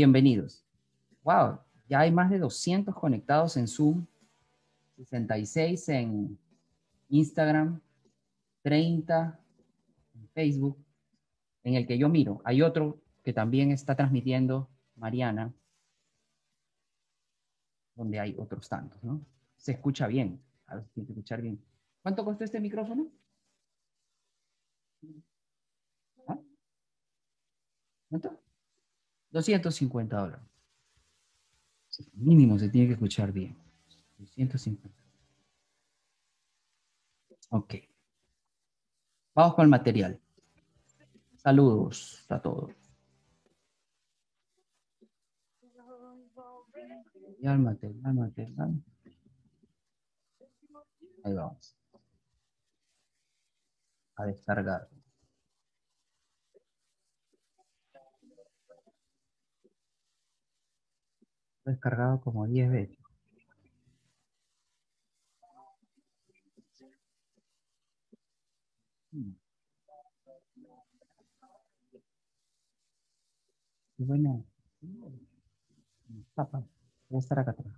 Bienvenidos. Wow, ya hay más de 200 conectados en Zoom, 66 en Instagram, 30 en Facebook, en el que yo miro. Hay otro que también está transmitiendo Mariana, donde hay otros tantos, ¿no? Se escucha bien. A ver si tiene que escuchar bien. ¿Cuánto costó este micrófono? ¿Ah? ¿Cuánto? 250 dólares. Mínimo se tiene que escuchar bien. 250. Ok. Vamos con el material. Saludos a todos. Material, material, material. Ahí vamos. A descargar. Descargado como 10 veces. Bueno, papá, voy a estar acá atrás.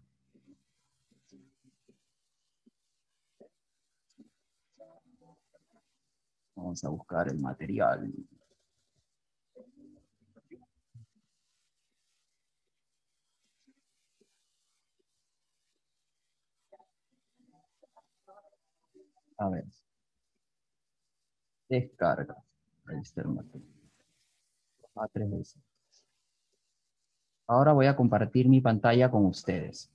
Vamos a buscar el material. A ver. Descarga. Ahí está el material. A tres veces. Ahora voy a compartir mi pantalla con ustedes.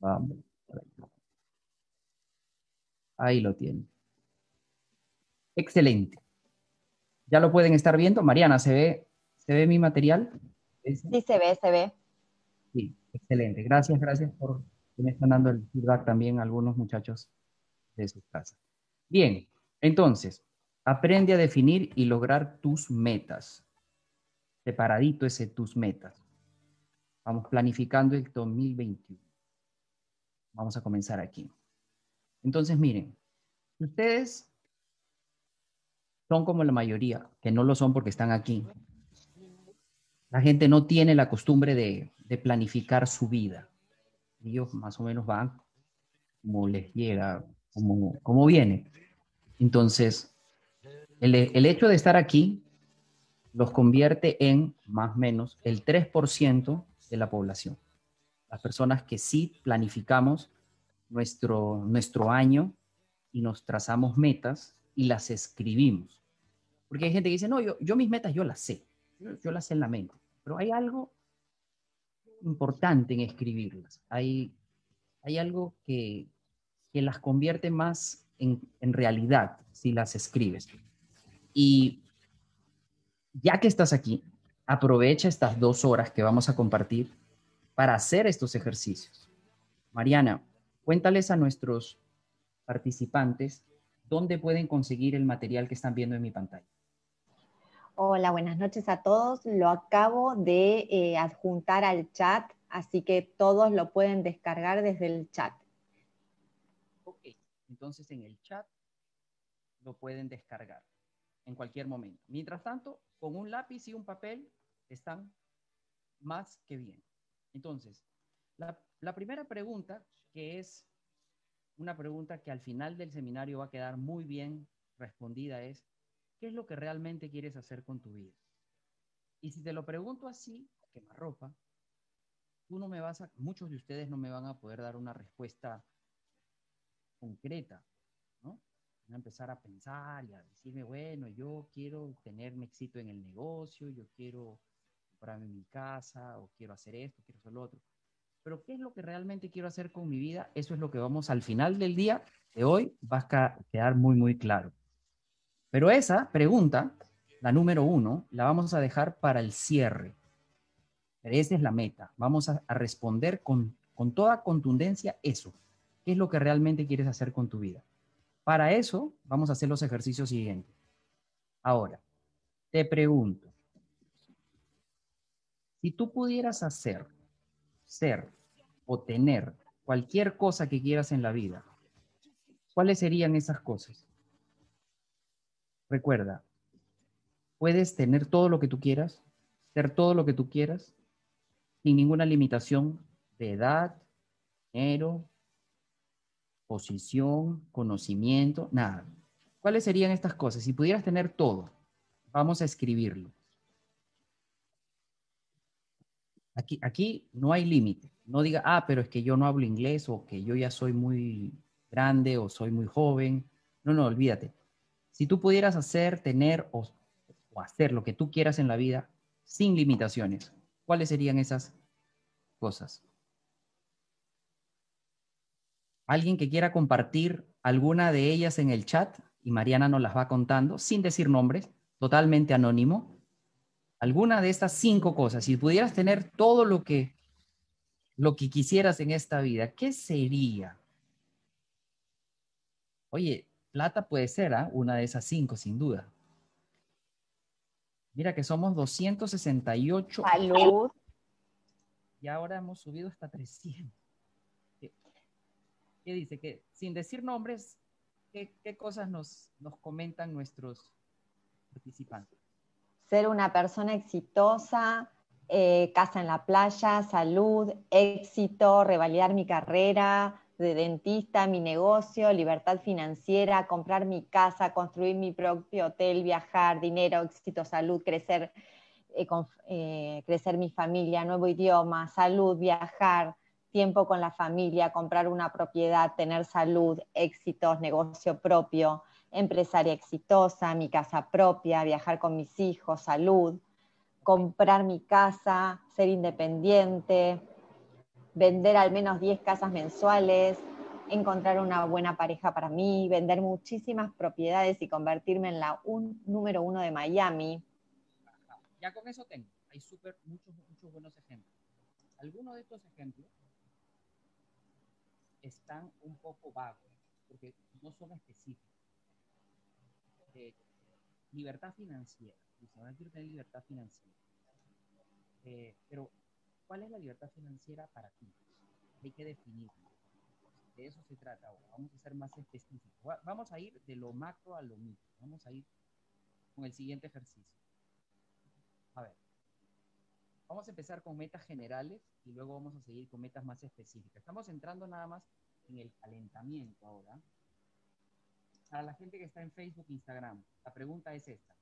Vamos. Ahí lo tienen. Excelente. ¿Ya lo pueden estar viendo? Mariana, ¿se ve, ¿se ve mi material? Sí, se ve, se ve. Sí, excelente. Gracias, gracias por que me están dando el feedback también a algunos muchachos de su casa. Bien, entonces, aprende a definir y lograr tus metas. Separadito ese tus metas. Vamos planificando el 2021. Vamos a comenzar aquí. Entonces, miren, ustedes son como la mayoría, que no lo son porque están aquí, la gente no tiene la costumbre de, planificar su vida. Ellos más o menos van como les llega, como, viene. Entonces, el, hecho de estar aquí los convierte en más o menos el 3% de la población. Las personas que sí planificamos nuestro, nuestro año y nos trazamos metas y las escribimos. Porque hay gente que dice, no, yo, yo mis metas yo las sé yo, las sé en la mente, pero hay algo importante en escribirlas. Hay, hay algo que, que las convierte más en, en, realidad si las escribes. Y ya que estás aquí, aprovecha estas dos horas que vamos a compartir para hacer estos ejercicios. Mariana, cuéntales a nuestros participantes dónde pueden conseguir el material que están viendo en mi pantalla. Hola, buenas noches a todos. Lo acabo de eh, adjuntar al chat, así que todos lo pueden descargar desde el chat. Ok, entonces en el chat lo pueden descargar en cualquier momento. Mientras tanto, con un lápiz y un papel están más que bien. Entonces, la, la primera pregunta, que es una pregunta que al final del seminario va a quedar muy bien respondida, es, ¿Qué es lo que realmente quieres hacer con tu vida? Y si te lo pregunto así, ropa, tú no me vas a, muchos de ustedes no me van a poder dar una respuesta concreta, ¿no? Van a empezar a pensar y a decirme, bueno, yo quiero tener éxito en el negocio, yo quiero comprarme mi casa, o quiero hacer esto, quiero hacer lo otro. Pero ¿qué es lo que realmente quiero hacer con mi vida? Eso es lo que vamos al final del día de hoy, va a quedar muy, muy claro. Pero esa pregunta, la número uno, la vamos a dejar para el cierre. esa es la meta. Vamos a, responder con, con toda contundencia eso. ¿Qué es lo que realmente quieres hacer con tu vida? Para eso, vamos a hacer los ejercicios siguientes. Ahora, te pregunto, si tú pudieras hacer, ser o tener cualquier cosa que quieras en la vida, ¿Cuáles serían esas cosas? Recuerda, puedes tener todo lo que tú quieras, ser todo lo que tú quieras, sin ninguna limitación de edad, dinero, posición, conocimiento, nada. ¿Cuáles serían estas cosas? Si pudieras tener todo, vamos a escribirlo. Aquí, aquí no hay límite. No diga, ah, pero es que yo no hablo inglés o que yo ya soy muy grande o soy muy joven. No, no, olvídate. Si tú pudieras hacer, tener o, hacer lo que tú quieras en la vida sin limitaciones, ¿cuáles serían esas cosas? ¿Alguien que quiera compartir alguna de ellas en el chat? Y Mariana nos las va contando, sin decir nombres, totalmente anónimo. Alguna de estas cinco cosas, si pudieras tener todo lo que, lo que quisieras en esta vida, ¿qué sería? Oye, plata puede ser ¿ah? una de esas cinco, sin duda. Mira que somos 268. Salud. Y ahora hemos subido hasta 300. ¿Qué, dice? Que sin decir nombres, ¿qué, cosas nos, nos comentan nuestros participantes? Ser una persona exitosa, eh, casa en la playa, salud, éxito, revalidar mi carrera, de dentista, mi negocio, libertad financiera, comprar mi casa, construir mi propio hotel, viajar, dinero, éxito, salud, crecer, eh, eh, crecer mi familia, nuevo idioma, salud, viajar, tiempo con la familia, comprar una propiedad, tener salud, éxitos, negocio propio, empresaria exitosa, mi casa propia, viajar con mis hijos, salud, comprar mi casa, ser independiente, vender al menos 10 casas mensuales, encontrar una buena pareja para mí, vender muchísimas propiedades y convertirme en la un, número uno de Miami. Ya con eso tengo. Hay super, muchos, muchos buenos ejemplos. Algunos de estos ejemplos están un poco vagos porque no son específicos. Eh, libertad financiera. Tener libertad financiera. Eh, pero ¿Cuál es la libertad financiera para ti? Hay que definirlo. De eso se trata ahora. Vamos a ser más específicos. Vamos a ir de lo macro a lo micro. Vamos a ir con el siguiente ejercicio. A ver. Vamos a empezar con metas generales y luego vamos a seguir con metas más específicas. Estamos entrando nada más en el calentamiento ahora. Para la gente que está en Facebook, Instagram, la pregunta es esta.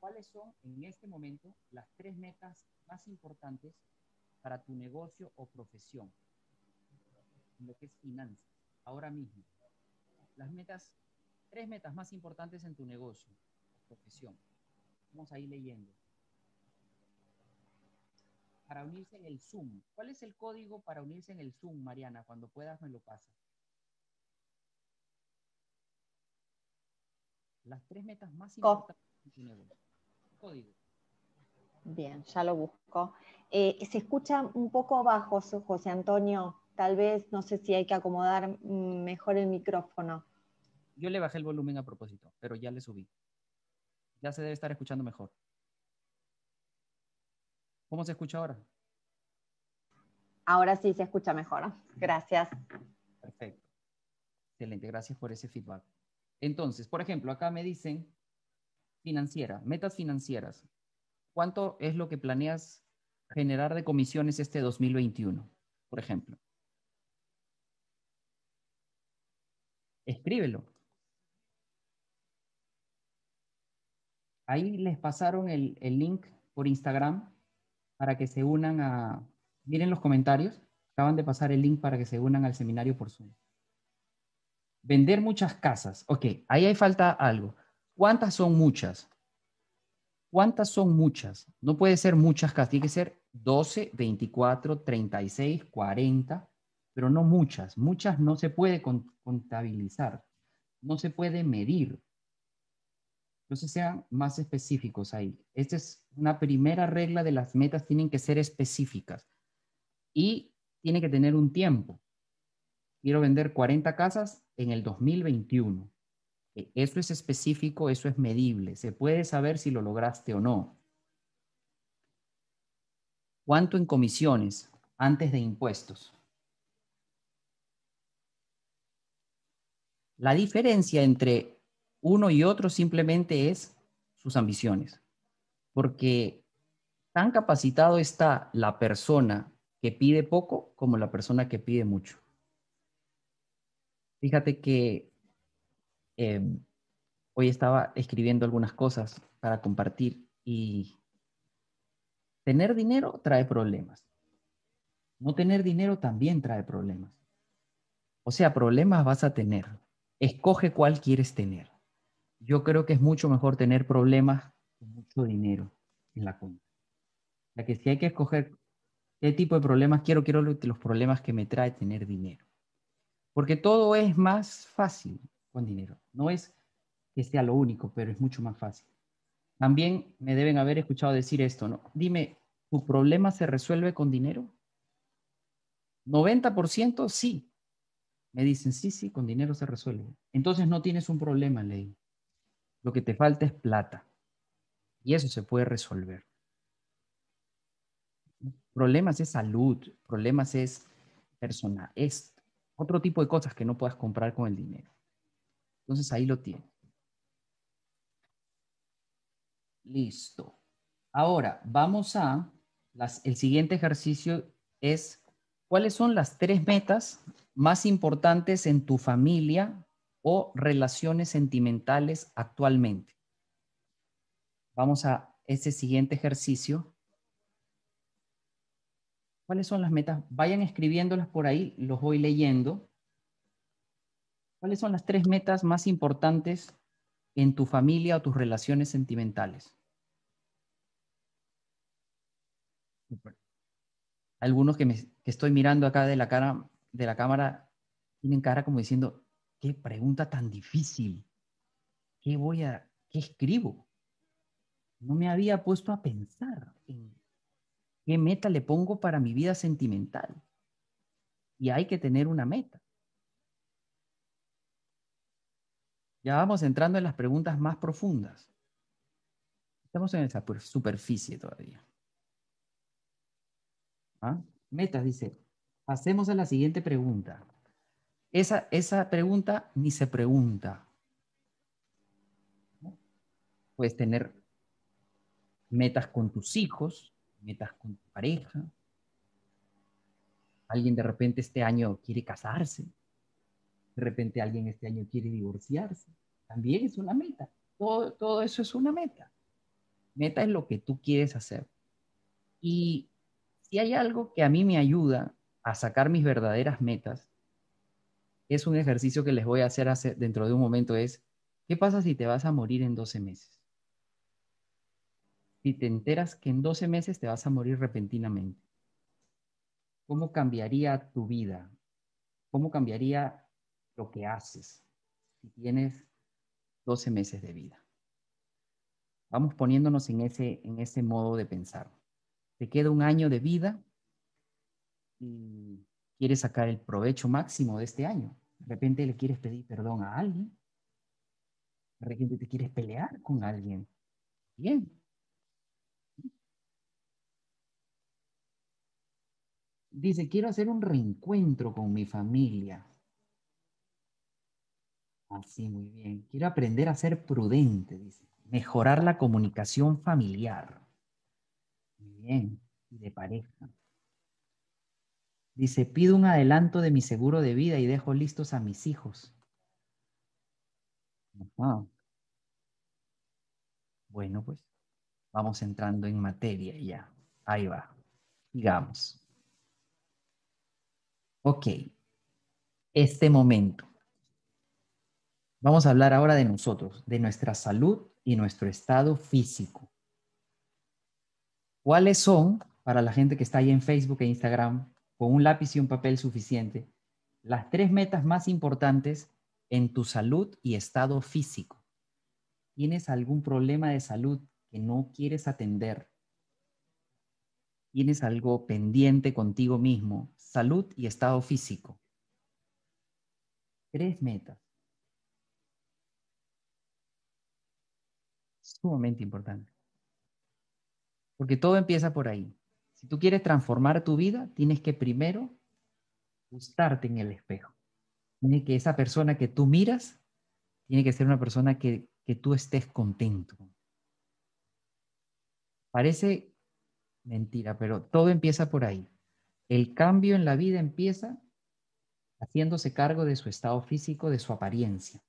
¿Cuáles son en este momento las tres metas más importantes para tu negocio o profesión, lo que es finanzas, ahora mismo. Las metas, tres metas más importantes en tu negocio o profesión. Vamos a ir leyendo. Para unirse en el Zoom. ¿Cuál es el código para unirse en el Zoom, Mariana? Cuando puedas me lo pasas. Las tres metas más importantes en tu negocio. Código. Bien, ya lo busco. Eh, se escucha un poco bajo, José Antonio. Tal vez, no sé si hay que acomodar mm, mejor el micrófono. Yo le bajé el volumen a propósito, pero ya le subí. Ya se debe estar escuchando mejor. ¿Cómo se escucha ahora? Ahora sí se escucha mejor. Gracias. Perfecto. Excelente, gracias por ese feedback. Entonces, por ejemplo, acá me dicen financiera, metas financieras. ¿Cuánto es lo que planeas generar de comisiones este 2021, por ejemplo? Escríbelo. Ahí les pasaron el, link por Instagram para que se unan a... Miren los comentarios. Acaban de pasar el link para que se unan al seminario por Zoom. Vender muchas casas. Ok, ahí hay falta algo. ¿Cuántas son muchas? ¿Cuántas son muchas? No puede ser muchas casas, tiene que ser 12, 24, 36, 40, pero no muchas. Muchas no se puede contabilizar, no se puede medir. Entonces sean más específicos ahí. Esta es una primera regla de las metas, tienen que ser específicas y tiene que tener un tiempo. Quiero vender 40 casas en el 2021. E, eso es específico, eso es medible. Se puede saber si lo lograste o no. ¿Cuánto en comisiones antes de impuestos? La diferencia entre uno y otro simplemente es sus ambiciones, porque tan capacitado está la persona que pide poco como la persona que pide mucho. Fíjate que em, hoy estaba escribiendo algunas cosas para compartir y tener dinero trae problemas. No tener dinero también trae problemas. O sea, problemas vas a tener. Escoge cuál quieres tener. Yo creo que es mucho mejor tener problemas con mucho dinero en la cuenta. Ya que si hay que escoger qué tipo de problemas quiero, quiero los problemas que me trae tener dinero. Porque todo es más fácil con dinero. No es que sea lo único, pero es mucho más fácil. También me deben haber escuchado decir esto, ¿no? Dime, ¿tu problema se resuelve con dinero? 90% sí. Me dicen, sí, sí, con dinero se resuelve. Entonces no tienes un problema, ley. Lo que te falta es plata. Y eso se puede resolver. Problemas es salud, problemas es personal, es otro tipo de cosas que no puedas comprar con el dinero. Entonces ahí lo tienes. Listo. Ahora vamos a, el siguiente ejercicio es, ¿cuáles son las tres metas más importantes en tu familia o relaciones sentimentales actualmente? Vamos a ese siguiente ejercicio. ¿Cuáles son las metas? Vayan escribiéndolas por ahí, los voy leyendo. ¿Cuáles son las tres metas más importantes en tu familia o tus relaciones sentimentales? Algunos que, me, que estoy mirando acá de la, cara, de la cámara tienen cara como diciendo, qué pregunta tan difícil. ¿Qué voy a, qué escribo? No me había puesto a pensar en ¿Qué meta le pongo para mi vida sentimental? Y hay que tener una meta. Ya vamos entrando en las preguntas más profundas. Estamos en esa superficie todavía. ¿Ah? Metas, dice. Pasemos a la siguiente pregunta. Esa, esa pregunta ni se pregunta. Puedes tener metas con tus hijos, metas con tu pareja. Alguien de repente este año quiere casarse. De repente alguien este año quiere divorciarse. También es una meta. Todo, todo eso es una meta. Meta es lo que tú quieres hacer. Y si hay algo que a mí me ayuda a sacar mis verdaderas metas, es un ejercicio que les voy a hacer, dentro de un momento, es, ¿qué pasa si te vas a morir en 12 meses? si te enteras que en 12 meses te vas a morir repentinamente? ¿Cómo cambiaría tu vida? ¿Cómo cambiaría lo que haces si tienes 12 meses de vida? Vamos poniéndonos en ese, en ese modo de pensar. Te queda un año de vida y quieres sacar el provecho máximo de este año. De repente le quieres pedir perdón a alguien. De repente te quieres pelear con alguien. Bien, Dice, quiero hacer un reencuentro con mi familia. Así, muy bien. Quiero aprender a ser prudente, dice. Mejorar la comunicación familiar. Muy bien. Y de pareja. Dice, pido un adelanto de mi seguro de vida y dejo listos a mis hijos. Bueno, pues vamos entrando en materia ya. Ahí va. Digamos. Ok, este momento. Vamos a hablar ahora de nosotros, de nuestra salud y nuestro estado físico. ¿Cuáles son, para la gente que está ahí en Facebook e Instagram, con un lápiz y un papel suficiente, las tres metas más importantes en tu salud y estado físico? ¿Tienes algún problema de salud que no quieres atender? tienes algo pendiente contigo mismo, salud y estado físico. Tres metas. Sumamente importante. Porque todo empieza por ahí. Si tú quieres transformar tu vida, tienes que primero gustarte en el espejo. tiene que esa persona que tú miras, tiene que ser una persona que, que tú estés contento. Parece mentira, pero todo empieza por ahí. El cambio en la vida empieza haciéndose cargo de su estado físico, de su apariencia.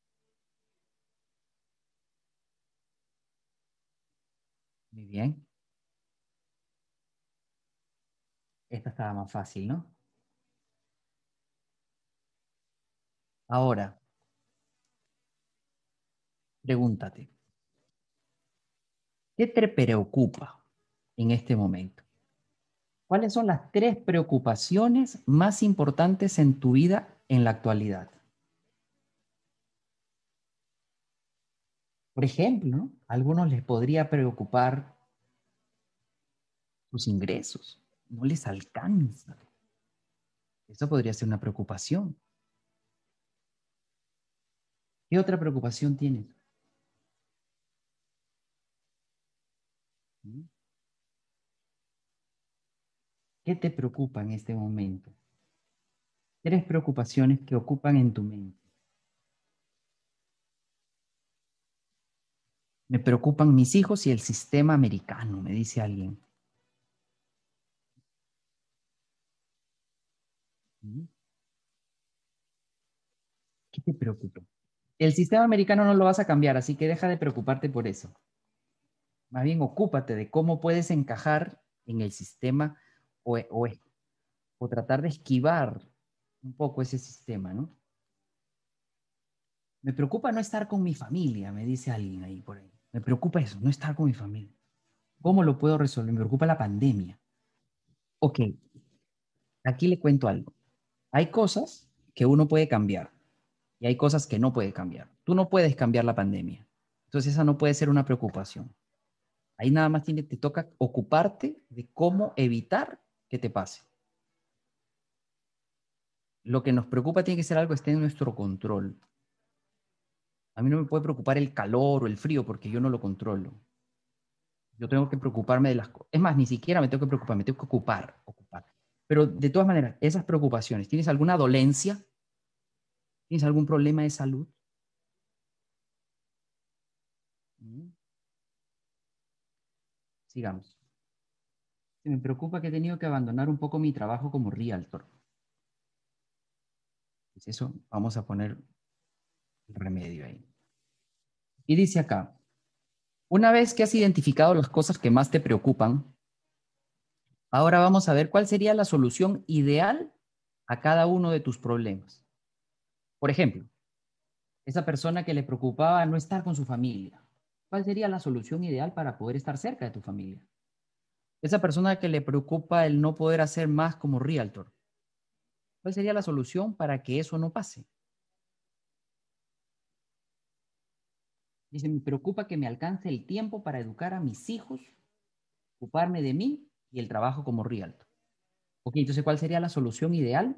Muy bien. Esta estaba más fácil, ¿no? Ahora, pregúntate, ¿qué te preocupa en este momento? ¿Cuáles son las tres preocupaciones más importantes en tu vida en la actualidad? Por ejemplo, a algunos les podría preocupar sus ingresos, no les alcanza. Eso podría ser una preocupación. ¿Qué otra preocupación tienes? ¿Mm? ¿Qué te preocupa en este momento? Tres preocupaciones que ocupan en tu mente. Me preocupan mis hijos y el sistema americano, me dice alguien. ¿Qué te preocupa? El sistema americano no lo vas a cambiar, así que deja de preocuparte por eso. Más bien ocúpate de cómo puedes encajar en el sistema o, o, tratar de esquivar un poco ese sistema, ¿no? Me preocupa no estar con mi familia, me dice alguien ahí por ahí. Me preocupa eso, no estar con mi familia. ¿Cómo lo puedo resolver? Me preocupa la pandemia. Ok, aquí le cuento algo. Hay cosas que uno puede cambiar y hay cosas que no puede cambiar. Tú no puedes cambiar la pandemia. Entonces esa no puede ser una preocupación. Ahí nada más tiene, te toca ocuparte de cómo evitar que te pase. Lo que nos preocupa tiene que ser algo que esté en nuestro control. A mí no me puede preocupar el calor o el frío porque yo no lo controlo. Yo tengo que preocuparme de las cosas. Es más, ni siquiera me tengo que preocupar, me tengo que ocupar, ocupar. Pero de todas maneras, esas preocupaciones, ¿tienes alguna dolencia? ¿Tienes algún problema de salud? Mm. Sigamos me preocupa que he tenido que abandonar un poco mi trabajo como realtor. Eso, vamos a poner remedio ahí. Y dice acá, una vez que has identificado las cosas que más te preocupan, ahora vamos a ver cuál sería la solución ideal a cada uno de tus problemas. Por ejemplo, esa persona que le preocupaba no estar con su familia, ¿cuál sería la solución ideal para poder estar cerca de tu familia? Esa persona que le preocupa el no poder hacer más como realtor. ¿Cuál sería la solución para que eso no pase? Dice, me preocupa que me alcance el tiempo para educar a mis hijos, ocuparme de mí y el trabajo como realtor. Ok, entonces, ¿cuál sería la solución ideal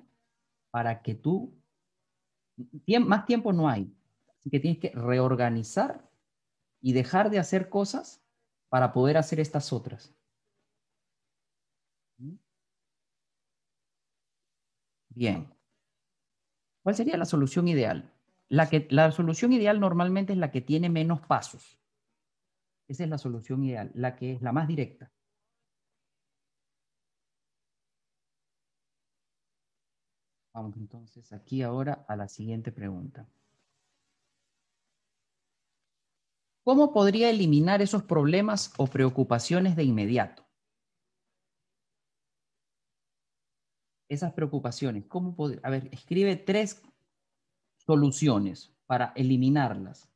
para que tú... Más tiempo no hay, así que tienes que reorganizar y dejar de hacer cosas para poder hacer estas otras. Bien. ¿Cuál sería la solución ideal? La, que, la solución ideal normalmente es la que tiene menos pasos. Esa es la solución ideal, la que es la más directa. Vamos entonces aquí ahora a la siguiente pregunta. ¿Cómo podría eliminar esos problemas o preocupaciones de inmediato? esas preocupaciones? ¿Cómo a ver, escribe tres soluciones para eliminarlas.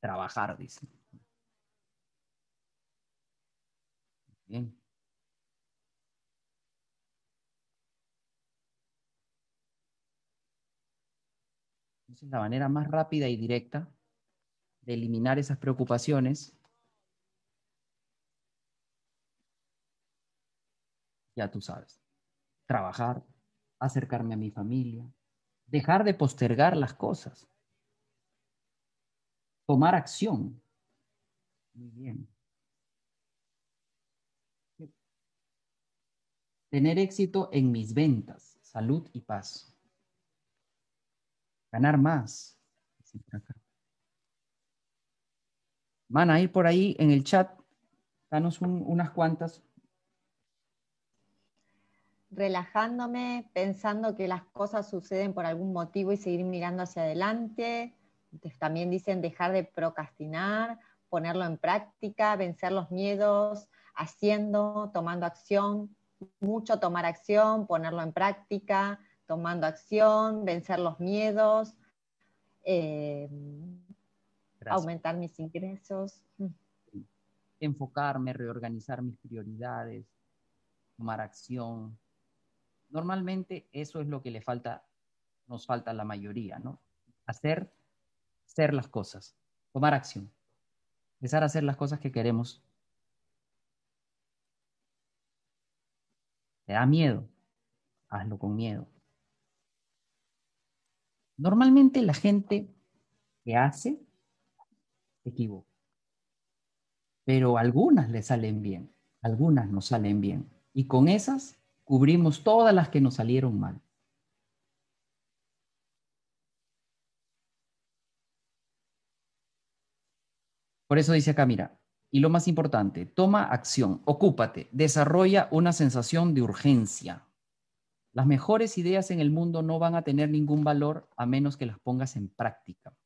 Trabajar, dice. Bien. La manera más rápida y directa de eliminar esas preocupaciones ya tú sabes, trabajar, acercarme a mi familia, dejar de postergar las cosas, tomar acción. Muy bien. Tener éxito en mis ventas, salud y paz. Ganar más. Van a ir por ahí en el chat, danos unas cuantas. Relajándome, pensando que las cosas suceden por algún motivo y seguir mirando hacia adelante. También dicen dejar de procrastinar, ponerlo en práctica, vencer los miedos, haciendo, tomando acción, mucho tomar acción, ponerlo en práctica, tomando acción, vencer los miedos, eh, aumentar mis ingresos. Mm. Enfocarme, reorganizar mis prioridades, tomar acción. Normalmente eso es lo que le falta, nos falta a la mayoría, ¿no? Hacer, hacer las cosas, tomar acción, empezar a hacer las cosas que queremos. ¿Te da miedo? Hazlo con miedo. Normalmente la gente que hace se equivoca. Pero algunas le salen bien, algunas no salen bien. Y con esas cubrimos todas las que nos salieron mal. Por eso dice acá, mira, y lo más importante, toma acción, ocúpate, desarrolla una sensación de urgencia. Las mejores ideas en el mundo no van a tener ningún valor a menos que las pongas en práctica.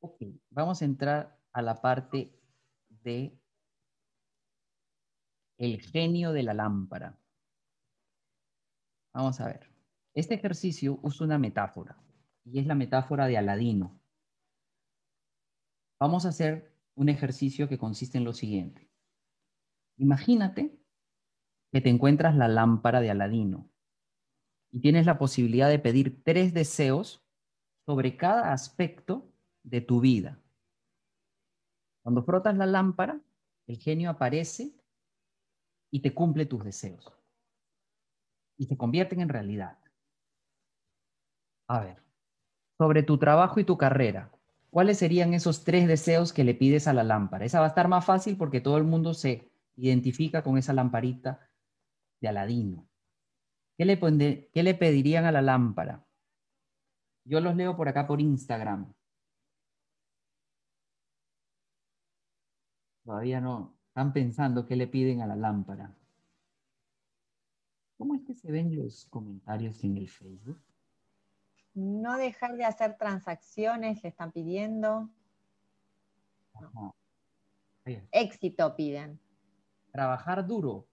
Ok, vamos a entrar a la parte de el genio de la lámpara. Vamos a ver. Este ejercicio usa una metáfora y es la metáfora de Aladino. Vamos a hacer un ejercicio que consiste en lo siguiente. Imagínate que te encuentras la lámpara de Aladino y tienes la posibilidad de pedir tres deseos sobre cada aspecto de tu vida. Cuando frotas la lámpara, el genio aparece y te cumple tus deseos. Y se convierten en realidad. A ver, sobre tu trabajo y tu carrera, ¿cuáles serían esos tres deseos que le pides a la lámpara? Esa va a estar más fácil porque todo el mundo se identifica con esa lamparita de Aladino. ¿Qué le, ¿Qué le pedirían a la lámpara? Yo los leo por acá por Instagram. Todavía no. Están pensando qué le piden a la lámpara. ¿Cómo es que se ven los comentarios en el Facebook? No dejar de hacer transacciones, le están pidiendo. Éxito piden. Trabajar duro.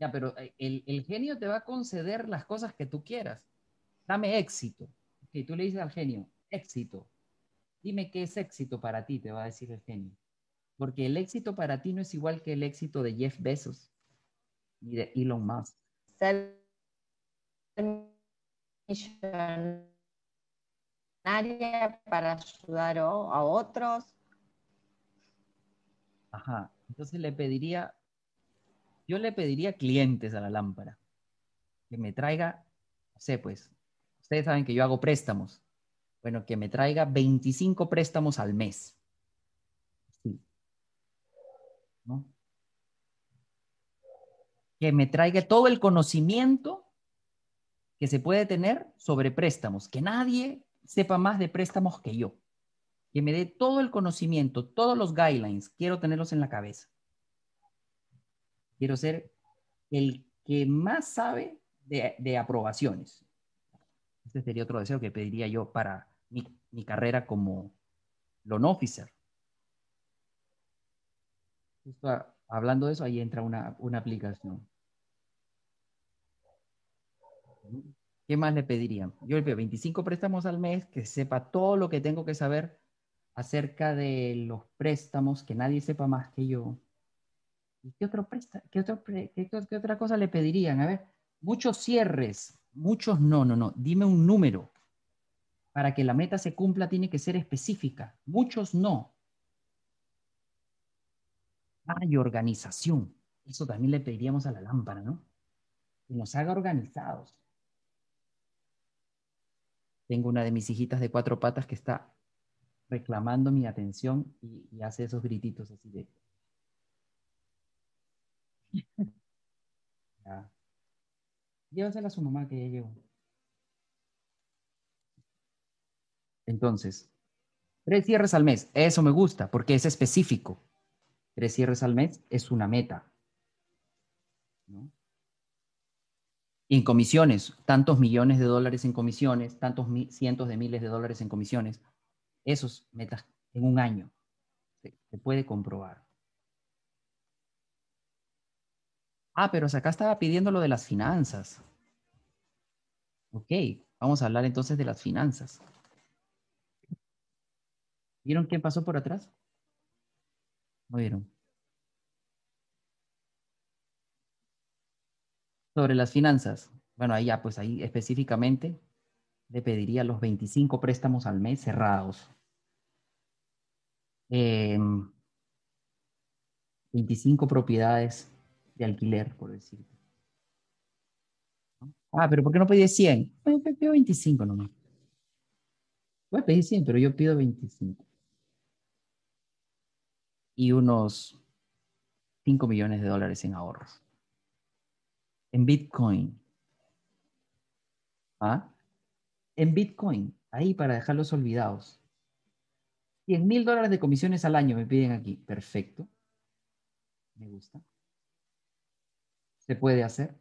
Ya, pero eh, el, genio te va a conceder las cosas que tú quieras. Dame éxito. Y tú le dices al genio, éxito. Dime qué es éxito para ti, te va a decir el genio. Porque el éxito para ti no es igual que el éxito de Jeff Bezos ni de Elon Musk. Ser para ayudar a otros. Ajá, entonces le pediría, yo le pediría clientes a la lámpara, que me traiga, no sé, pues, ustedes saben que yo hago préstamos, bueno, que me traiga 25 préstamos al mes. Sí. ¿No? Que me traiga todo el conocimiento que se puede tener sobre préstamos, que nadie sepa más de préstamos que yo, que me dé todo el conocimiento, todos los guidelines, quiero tenerlos en la cabeza. Quiero ser el que más sabe de, aprobaciones. Ese sería otro deseo que pediría yo para mi, carrera como loan officer. hablando de eso, ahí entra una, una aplicación. ¿Qué más le pedirían? Yo le pido 25 préstamos al mes, que sepa todo lo que tengo que saber acerca de los préstamos, que nadie sepa más que yo. ¿Y qué, otro qué, otra cosa le pedirían? A ver, muchos cierres, muchos no, no, no. Dime un número. Para que la meta se cumpla tiene que ser específica. Muchos no. Hay organización. Eso también le pediríamos a la lámpara, ¿no? Que nos haga organizados. Tengo una de mis hijitas de cuatro patas que está reclamando mi atención y, hace esos grititos así de... ya. Llévasela a su mamá que ya llegó. Entonces, tres cierres al mes. Eso me gusta porque es específico. Tres cierres al mes es una meta. Y en comisiones, tantos millones de dólares en comisiones, tantos cientos de miles de dólares en comisiones. Esos metas en un año. Se, puede comprobar. Ah, pero acá estaba pidiendo lo de las finanzas. Ok, vamos a hablar entonces de las finanzas. ¿Vieron quién pasó por atrás? ¿No vieron? Sobre las finanzas. Bueno, ahí ya, pues ahí específicamente le pediría los 25 préstamos al mes cerrados. 25 em, propiedades de alquiler, por decirlo. Ah, pero ¿por qué no pedí 100? Bueno, pido 25 nomás. Voy a pedir 100, pero yo pido 25. Y unos 5 millones de dólares en ahorros. En Bitcoin. ¿Ah? En Bitcoin. Ahí para dejarlos olvidados. 100 mil dólares de comisiones al año me piden aquí. Perfecto. Me gusta. Se puede hacer.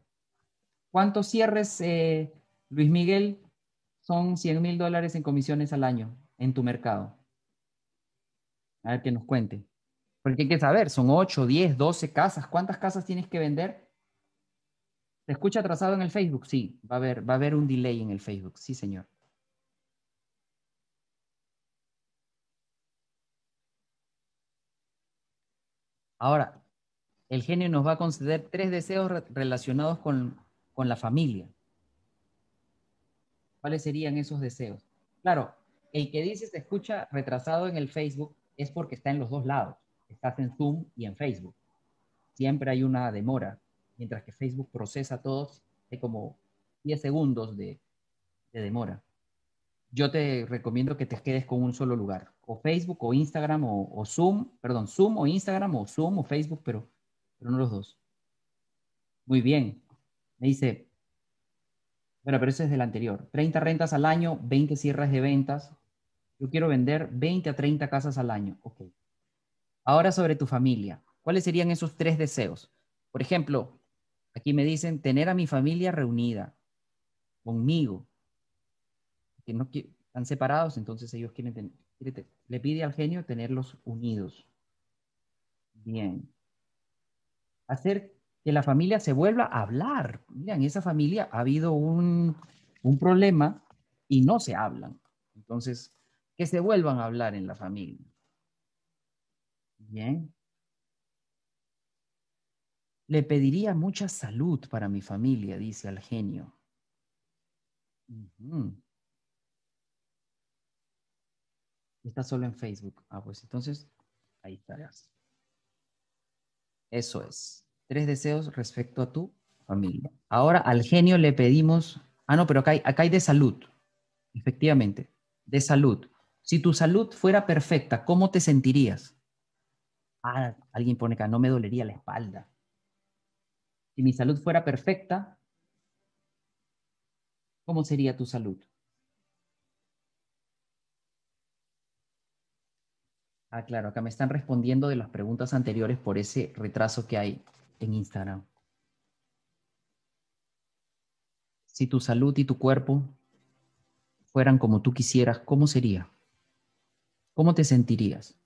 ¿Cuántos cierres, eh, Luis Miguel, son 100 mil dólares en comisiones al año en tu mercado? A ver que nos cuente. Porque hay que saber, son 8, 10, 12 casas. ¿Cuántas casas tienes que vender? ¿Se escucha atrasado en el Facebook? Sí, va a haber, va a haber un delay en el Facebook. Sí, señor. Ahora, el genio nos va a conceder tres deseos relacionados con, con la familia. ¿Cuáles serían esos deseos? Claro, el que dice se escucha retrasado en el Facebook es porque está en los dos lados. Estás en Zoom y en Facebook. Siempre hay una demora, mientras que Facebook procesa todos, hay como 10 segundos de, demora. Yo te recomiendo que te quedes con un solo lugar, o Facebook o Instagram o, Zoom, perdón, Zoom o Instagram o Zoom o Facebook, pero, pero no los dos. Muy bien. Me dice, bueno, pero ese es del anterior. 30 rentas al año, 20 cierres de ventas. Yo quiero vender 20 a 30 casas al año. Ok. Ahora sobre tu familia. ¿Cuáles serían esos tres deseos? Por ejemplo, aquí me dicen tener a mi familia reunida conmigo. Que no están separados, entonces ellos quieren tener le pide al genio tenerlos unidos. Bien. Hacer que la familia se vuelva a hablar. Mira, en esa familia ha habido un, un problema y no se hablan. Entonces, que se vuelvan a hablar en la familia. Bien. Le pediría mucha salud para mi familia, dice al genio. Está solo en Facebook. Ah, pues entonces, ahí estarás. Eso es. Tres deseos respecto a tu familia. Ahora al genio le pedimos, ah, no, pero acá hay, acá hay de salud. Efectivamente, de salud. Si tu salud fuera perfecta, ¿cómo te sentirías? Ah, alguien pone acá, no me dolería la espalda. Si mi salud fuera perfecta, ¿cómo sería tu salud? Ah, claro, acá me están respondiendo de las preguntas anteriores por ese retraso que hay en Instagram. Si tu salud y tu cuerpo fueran como tú quisieras, ¿cómo sería? ¿Cómo te sentirías?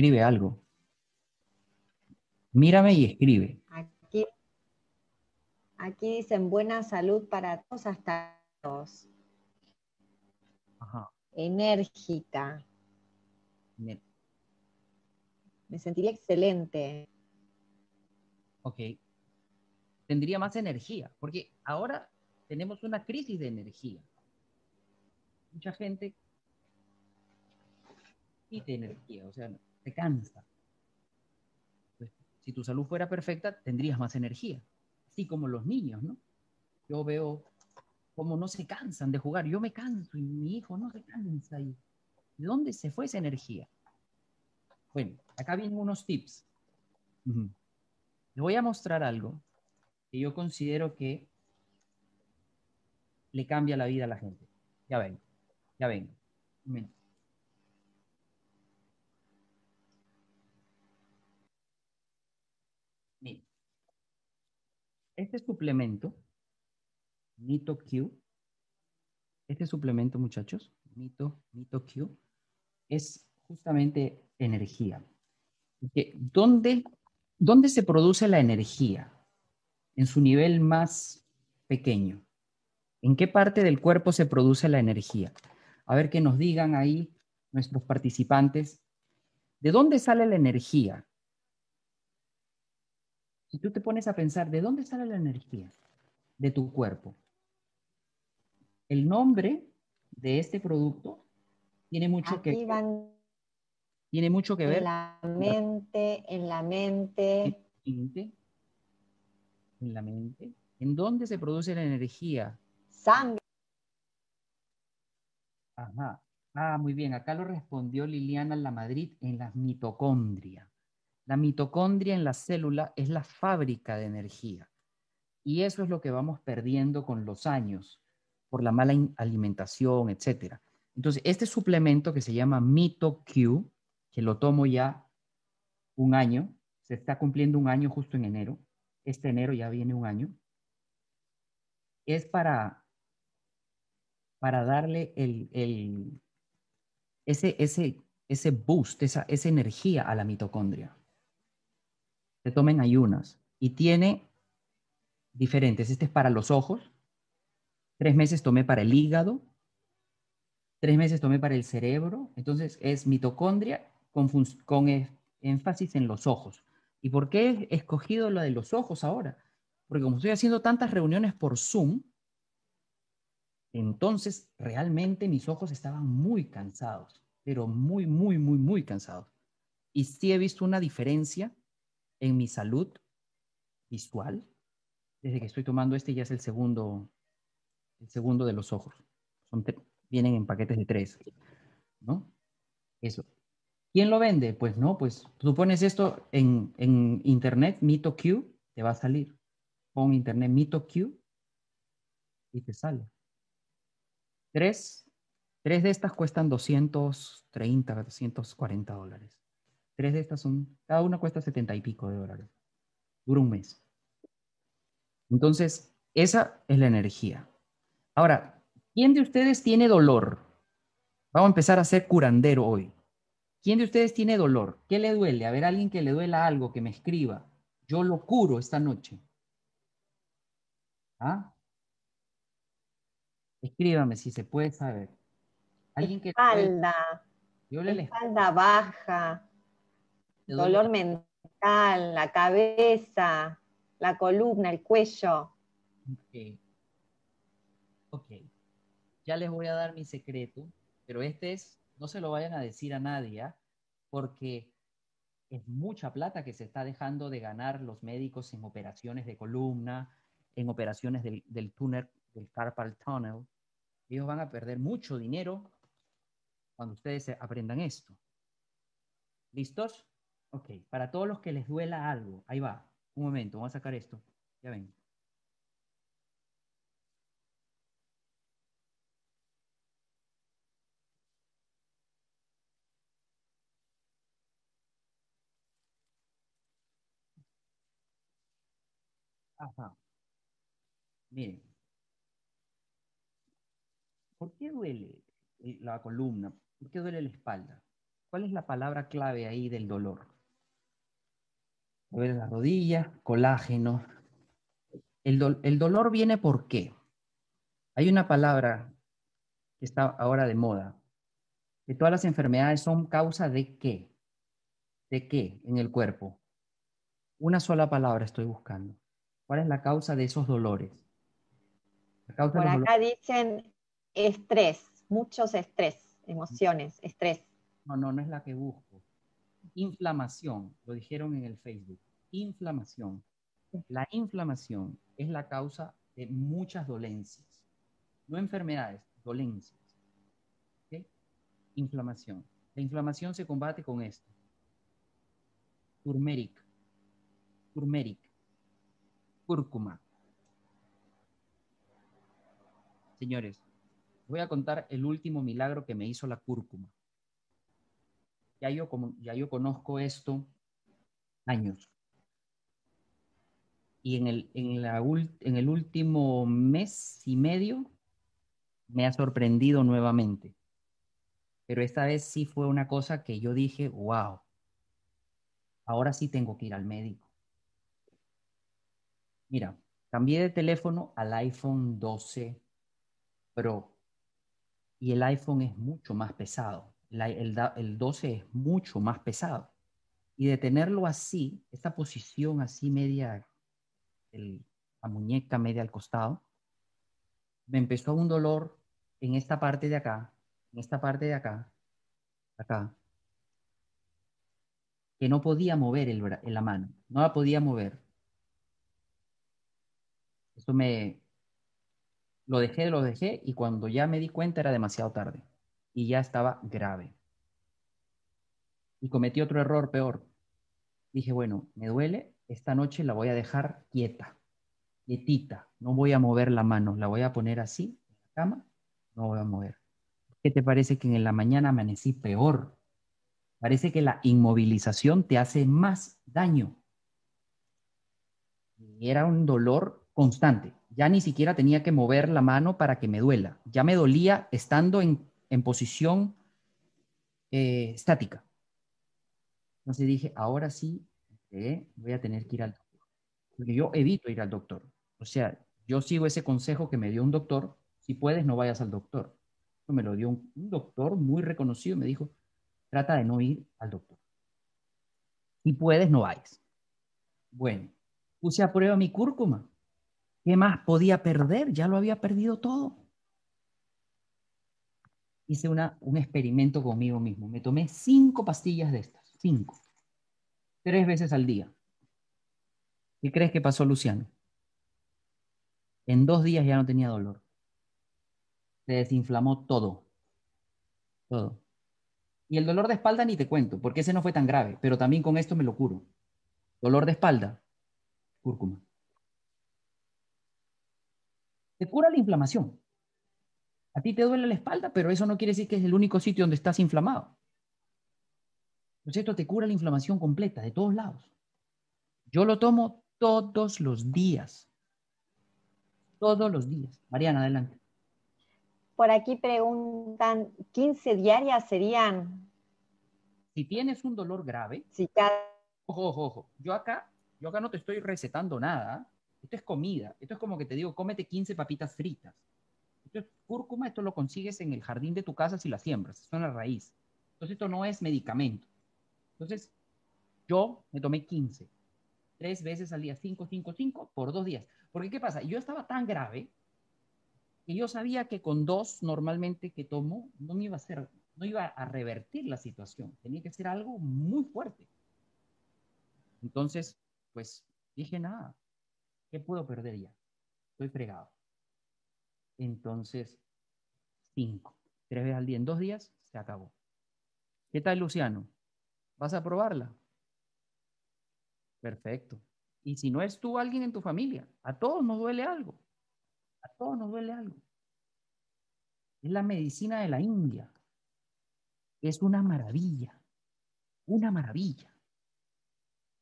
Escribe algo. Mírame y escribe. Aquí dicen buena salud para todos hasta todos. Enérgica. Me sentiría excelente. Ok. Tendría más energía, porque ahora tenemos una crisis de energía. Mucha gente de energía, o sea, se cansa. Pues, si tu salud fuera perfecta, tendrías más energía así como los niños, ¿no? Yo veo cómo no se cansan de jugar. Yo me canso y mi hijo no se cansa ¿De dónde se fue esa energía? Bueno, acá vienen unos tips. Les voy a mostrar algo que yo considero que le cambia la vida a la gente. Ya ven, ya ven. Miren. Este suplemento, Nito Q, este suplemento, muchachos, Nito, Nito Q, es justamente energía. ¿Dónde, ¿Dónde se produce la energía? En su nivel más pequeño. ¿En qué parte del cuerpo se produce la energía? A ver que nos digan ahí nuestros participantes. ¿De dónde sale la energía? Si tú te pones a pensar, ¿de dónde sale la energía? De tu cuerpo. El nombre de este producto tiene mucho que tiene mucho que ver. En la mente, en la mente. En la mente. ¿En dónde se produce la energía? Sangre. Ajá. Ah, muy bien. Acá lo respondió Liliana La Madrid en la mitocondria. La mitocondria en la célula es la fábrica de energía. Y eso es lo que vamos perdiendo con los años, por la mala alimentación, etc. Entonces, este suplemento que se llama MitoQ, que lo tomo ya un año, se está cumpliendo un año justo en enero, este enero ya viene un año, es para, para darle el, ese, ese, ese boost, esa, esa energía a la mitocondria. Se tomen ayunas y tiene diferentes. Este es para los ojos. Tres meses tomé para el hígado. Tres meses tomé para el cerebro. Entonces es mitocondria con, e, énfasis en los ojos. ¿Y por qué he escogido lo de los ojos ahora? Porque como estoy haciendo tantas reuniones por Zoom, entonces realmente mis ojos estaban muy cansados, pero muy, muy, muy, muy cansados. Y sí he visto una diferencia en mi salud visual. Desde que estoy tomando este ya es el segundo, el segundo de los ojos. Vienen en paquetes de tres, ¿no? Eso. ¿Quién lo vende? Pues no, pues tú pones esto en, internet, MitoQ, te va a salir. Pon internet MitoQ y te sale. Tres, tres de estas cuestan 230, 240 dólares. Tres de estas son, cada una cuesta 70 y pico de dólares. Dura un mes. Entonces, esa es la energía. Ahora, ¿quién de ustedes tiene dolor? Vamos a empezar a hacer curandero hoy. ¿Quién de ustedes tiene dolor? ¿Qué le duele? A ver, alguien que le duela algo, que me escriba. Yo lo curo esta noche. ¿Ah? Escríbame si se puede saber. ¿Alguien que espalda, espalda baja, dolor mental, la cabeza, la columna, el cuello. Ok. Ok. Ya les voy a dar mi secreto, pero este es no se lo vayan a decir a nadie, ¿ah? porque es mucha plata que se está dejando de ganar los médicos en operaciones de columna, en operaciones del, del túnel, del carpal tunnel. Ellos van a perder mucho dinero cuando ustedes aprendan esto. ¿Listos? Ok, para todos los que les duela algo, ahí va, un momento, vamos a sacar esto. Ya ven. Ajá. Miren. ¿Por qué duele la columna? ¿Por qué duele la espalda? ¿Cuál es la palabra clave ahí del dolor? Duele la rodilla, colágeno. El, el dolor viene por qué? Hay una palabra que está ahora de moda, que todas las enfermedades son causa de qué? ¿De qué en el cuerpo? Una sola palabra estoy buscando. ¿Cuál es la causa de esos dolores? Por acá dicen estrés, muchos estrés, emociones, estrés. No, no, no es la que busco. Inflamación, lo dijeron en el Facebook. Inflamación. La inflamación es la causa de muchas dolencias. No enfermedades, dolencias. inflamación. La inflamación se combate con esto. Turmeric. Turmeric. Cúrcuma. Señores, voy a contar el último milagro que me hizo la cúrcuma. Ya yo, como, ya yo conozco esto años. Y en el, en, la, en el último mes y medio me ha sorprendido nuevamente. Pero esta vez sí fue una cosa que yo dije, wow, ahora sí tengo que ir al médico. Mira, cambié de teléfono al iPhone 12 Pro y el iPhone es mucho más pesado. El, el 12 es mucho más pesado. Y de tenerlo así, esta posición así media, la muñeca media al costado, me empezó un dolor en esta parte de acá, en esta parte de acá, acá, que no podía mover el, la mano, no la podía mover. Eso me, lo dejé, lo dejé y cuando ya me di cuenta era demasiado tarde y ya estaba grave. Y cometí otro error peor. Dije, bueno, me duele, esta noche la voy a dejar quieta, quietita, no voy a mover la mano, la voy a poner así en la cama no voy a mover. ¿Qué te parece que en la mañana amanecí peor? Parece que la inmovilización te hace más daño. Era un dolor constante. Ya ni siquiera tenía que mover la mano para que me duela. Ya me dolía estando en, posición eh, estática. Entonces dije, ahora sí voy a tener que ir al doctor. Porque yo evito ir al doctor. O sea, yo sigo ese consejo que me dio un doctor si puedes, no vayas al doctor. Eso me lo dio un, doctor muy reconocido. Me dijo, trata de no ir al doctor. Si puedes, no vayas. Bueno, puse a prueba mi cúrcuma. ¿Qué más podía perder? Ya lo había perdido todo. Hice una, un experimento conmigo mismo. Me tomé cinco pastillas de estas. Cinco. Tres veces al día. ¿Qué crees que pasó, Luciano? En dos días ya no tenía dolor se desinflamó todo. Todo. Y el dolor de espalda ni te cuento, porque ese no fue tan grave, pero también con esto me lo curo. Dolor de espalda, cúrcuma. Te cura la inflamación. A ti te duele la espalda, pero eso no quiere decir que es el único sitio donde estás inflamado. Entonces esto te cura la inflamación completa, de todos lados. Yo lo tomo todos los días. Todos los días. Mariana, adelante. Por aquí preguntan, ¿15 diarias serían? Si tienes un dolor grave, si cada... ojo, ojo, ojo, yo acá, yo acá no te estoy recetando nada, esto es comida, esto es como que te digo, cómete 15 papitas fritas. Esto es cúrcuma, esto lo consigues en el jardín de tu casa si la siembras, es una raíz. Entonces esto no es medicamento. Entonces, yo me tomé 15, tres veces al día, 5, 5, 5, por dos días. Porque, ¿qué pasa? Yo estaba tan grave y yo sabía que con dos normalmente que tomo no me iba a hacer, no iba a revertir la situación, tenía que ser algo muy fuerte. Entonces, pues dije, nada, ¿qué puedo perder ya? Estoy fregado. Entonces, cinco, tres veces al día en dos días, se acabó. ¿Qué tal, Luciano? ¿Vas a probarla? Perfecto. Y si no es tú, alguien en tu familia, a todos nos duele algo. A todos nos duele algo. Es la medicina de la India. Es una maravilla. Una maravilla.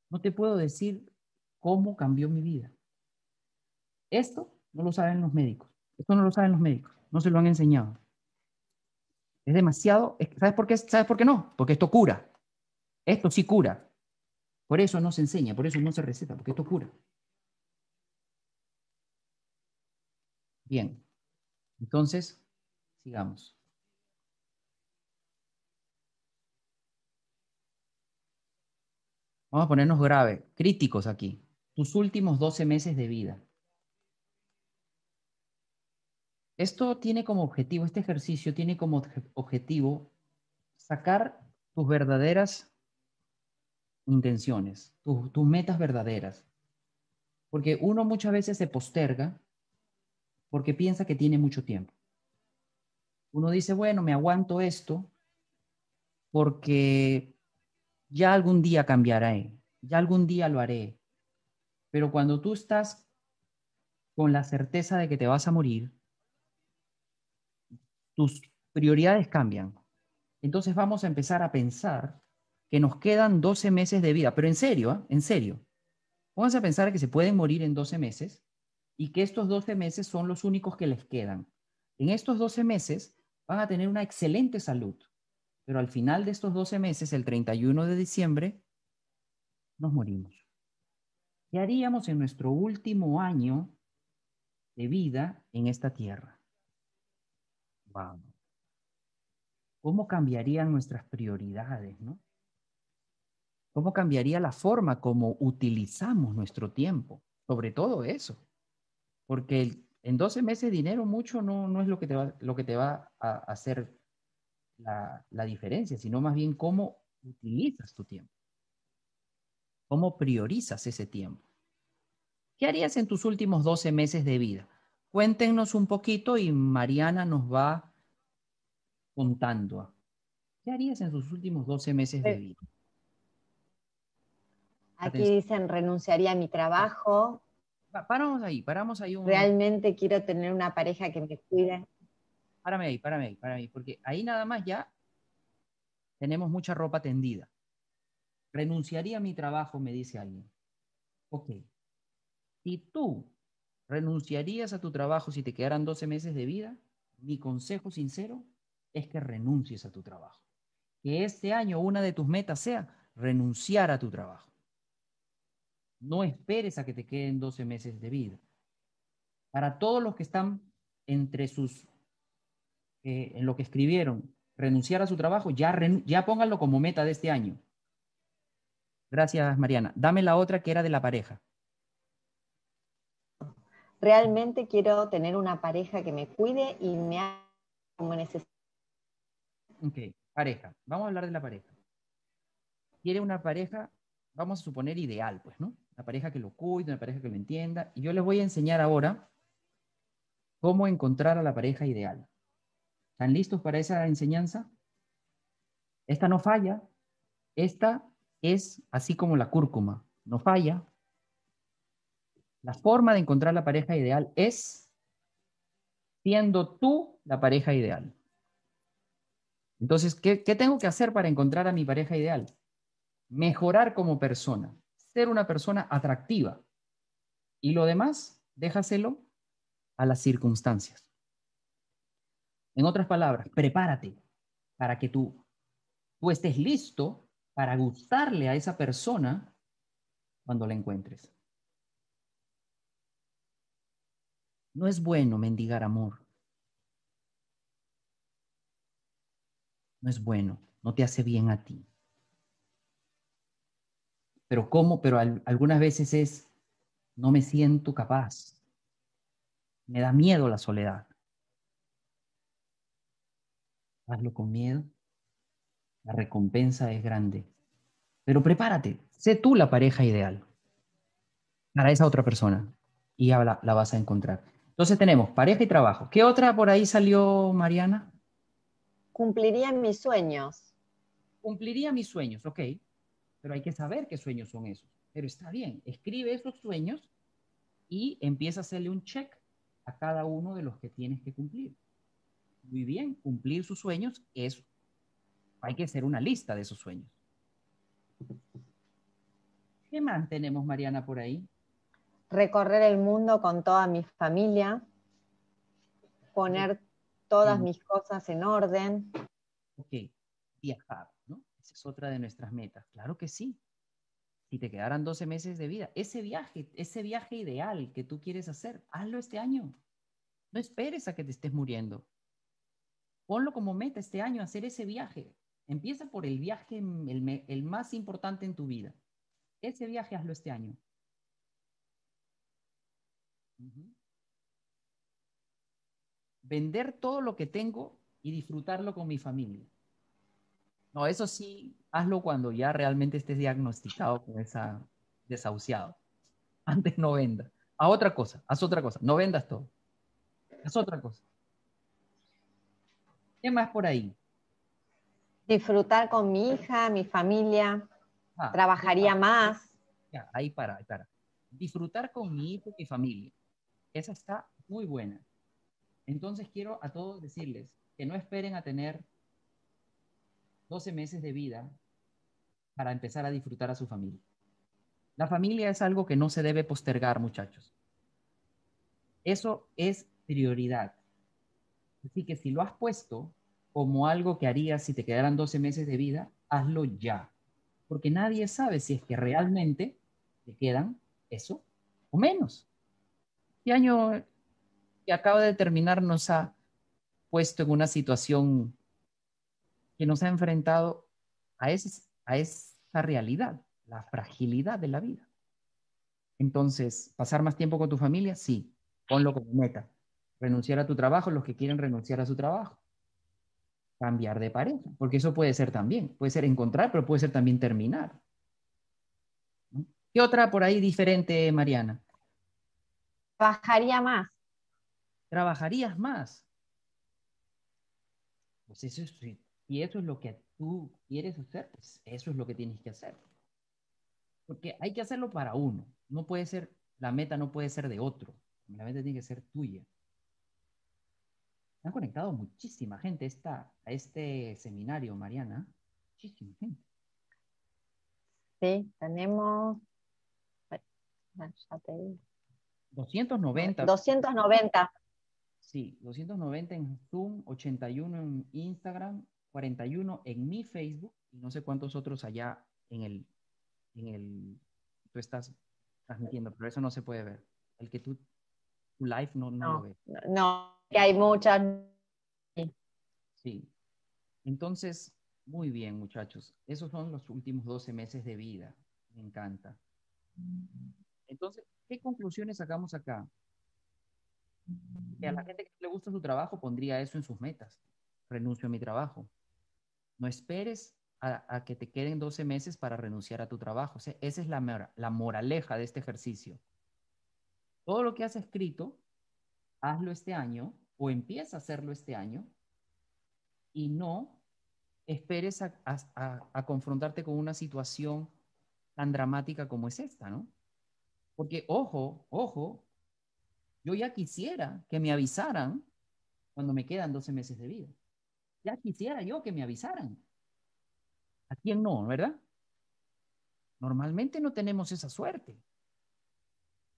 No te puedo decir cómo cambió mi vida. Esto no lo saben los médicos. Esto no lo saben los médicos. No se lo han enseñado. Es demasiado. ¿Sabes por qué? ¿Sabes por qué no? Porque esto cura. Esto sí cura. Por eso no se enseña, por eso no se receta, porque esto cura. Bien, entonces, sigamos. Vamos a ponernos grave, críticos aquí. Tus últimos 12 meses de vida. Esto tiene como objetivo, este ejercicio tiene como objetivo sacar tus verdaderas intenciones, tus, metas verdaderas. Porque uno muchas veces se posterga porque piensa que tiene mucho tiempo. Uno dice, bueno, me aguanto esto porque ya algún día cambiaré, ya algún día lo haré. Pero cuando tú estás con la certeza de que te vas a morir, tus prioridades cambian. Entonces vamos a empezar a pensar que nos quedan 12 meses de vida, pero en serio, ¿ah? en serio. Vamos a pensar que se pueden morir en 12 meses y que estos 12 meses son los únicos que les quedan. En estos 12 meses van a tener una excelente salud, pero al final de estos 12 meses, el 31 de diciembre, nos morimos. ¿Qué haríamos en nuestro último año de vida en esta tierra? ¿Cómo cambiarían nuestras prioridades, no? ¿Cómo cambiaría la forma como utilizamos nuestro tiempo? Sobre todo eso. Porque en 12 meses dinero mucho no, no es lo que te va, lo que te va a hacer la, la diferencia, sino más bien cómo utilizas tu tiempo. ¿Cómo priorizas ese tiempo? ¿Qué harías en tus últimos 12 meses de vida? Cuéntenos un poquito y Mariana nos va contando. ¿Qué harías en tus últimos 12 meses de vida? Aquí dicen, renunciaría a mi trabajo. Paramos ahí, paramos ahí. Un... Realmente quiero tener una pareja que me cuide. Párame ahí, párame ahí, párame ahí, porque ahí nada más ya tenemos mucha ropa tendida. Renunciaría a mi trabajo, me dice alguien. Ok. Si tú renunciarías a tu trabajo si te quedaran 12 meses de vida, mi consejo sincero es que renuncies a tu trabajo. Que este año una de tus metas sea renunciar a tu trabajo. No esperes a que te queden 12 meses de vida. Para todos los que están entre sus, eh, en lo que escribieron, renunciar a su trabajo, ya, ya pónganlo como meta de este año. Gracias, Mariana. Dame la otra que era de la pareja. Realmente quiero tener una pareja que me cuide y me haga como necesito. Ok, pareja. Vamos a hablar de la pareja. Quiere una pareja, vamos a suponer ideal, pues, ¿no? Una pareja que lo cuide, una pareja que lo entienda. Y yo les voy a enseñar ahora cómo encontrar a la pareja ideal. ¿Están listos para esa enseñanza? Esta no falla. Esta es así como la cúrcuma. No falla. La forma de encontrar la pareja ideal es siendo tú la pareja ideal. Entonces, ¿qué, ¿qué, tengo que hacer para encontrar a mi pareja ideal? Mejorar como persona ser una persona atractiva. Y lo demás, déjaselo a las circunstancias. En otras palabras, prepárate para que tú, tú estés listo para gustarle a esa persona cuando la encuentres. No es bueno mendigar amor. No es bueno, no te hace bien a ti. Pero ¿cómo? Pero algunas veces es, no me siento capaz. Me da miedo la soledad. Hazlo con miedo. La recompensa es grande. Pero prepárate, sé tú la pareja ideal para esa otra persona y la, la vas a encontrar. Entonces tenemos pareja y trabajo. ¿Qué otra por ahí salió, Mariana? Cumpliría mis sueños. Cumpliría mis sueños, ok pero hay que saber qué sueños son esos. Pero está bien, escribe esos sueños y empieza a hacerle un check a cada uno de los que tienes que cumplir. Muy bien, cumplir sus sueños es, hay que hacer una lista de esos sueños. ¿Qué más tenemos, Mariana, por ahí? Recorrer el mundo con toda mi familia, poner todas mis cosas en orden. Ok, viajar es otra de nuestras metas. Claro que sí. Si te quedaran 12 meses de vida, ese viaje, ese viaje ideal que tú quieres hacer, hazlo este año. No esperes a que te estés muriendo. Ponlo como meta este año, hacer ese viaje. Empieza por el viaje, el, más importante en tu vida. Ese viaje hazlo este año. Vender todo lo que tengo y disfrutarlo con mi familia. No, eso sí, hazlo cuando ya realmente estés diagnosticado con esa desahuciado. Antes no venda. A otra cosa, haz otra cosa. No vendas todo. Haz otra cosa. ¿Qué más por ahí? Disfrutar con mi hija, mi familia, ah, trabajaría más. Ya, ahí para, ahí para. Disfrutar con mi hijo y mi familia. Esa está muy buena. Entonces quiero a todos decirles que no esperen a tener 12 meses de vida para empezar a disfrutar a su familia. La familia es algo que no se debe postergar, muchachos. Eso es prioridad. Así que si lo has puesto como algo que harías si te quedaran 12 meses de vida, hazlo ya. Porque nadie sabe si es que realmente te quedan eso o menos. Este año que acaba de terminar nos ha puesto en una situación que nos ha enfrentado a, ese, a esa realidad, la fragilidad de la vida. Entonces, ¿pasar más tiempo con tu familia? Sí, ponlo como meta. Renunciar a tu trabajo, los que quieren renunciar a su trabajo. Cambiar de pareja, porque eso puede ser también. Puede ser encontrar, pero puede ser también terminar. ¿Qué otra por ahí diferente, Mariana? Trabajaría más. ¿Trabajarías más? Pues eso es, y eso es lo que tú quieres hacer, pues eso es lo que tienes que hacer. Porque hay que hacerlo para uno. No puede ser, la meta no puede ser de otro. La meta tiene que ser tuya. Se han conectado muchísima gente esta, a este seminario, Mariana. Muchísima gente. Sí, tenemos 290. 290. Sí, 290 en Zoom, 81 en Instagram, 41 en mi Facebook y no sé cuántos otros allá en el, en el, tú estás transmitiendo, pero eso no se puede ver. El que tú, tu live no, no, lo ves. No, que hay muchas. Sí. Entonces, muy bien, muchachos. Esos son los últimos 12 meses de vida. Me encanta. Entonces, ¿qué conclusiones sacamos acá? Que a la gente que le gusta su trabajo pondría eso en sus metas. Renuncio a mi trabajo. No esperes a, que te queden 12 meses para renunciar a tu trabajo. esa es la, la moraleja de este ejercicio. Todo lo que has escrito, hazlo este año o empieza a hacerlo este año y no esperes a, confrontarte con una situación tan dramática como es esta, ¿no? Porque, ojo, ojo, yo ya quisiera que me avisaran cuando me quedan 12 meses de vida. Ya quisiera yo que me avisaran. ¿A quién no, verdad? Normalmente no tenemos esa suerte.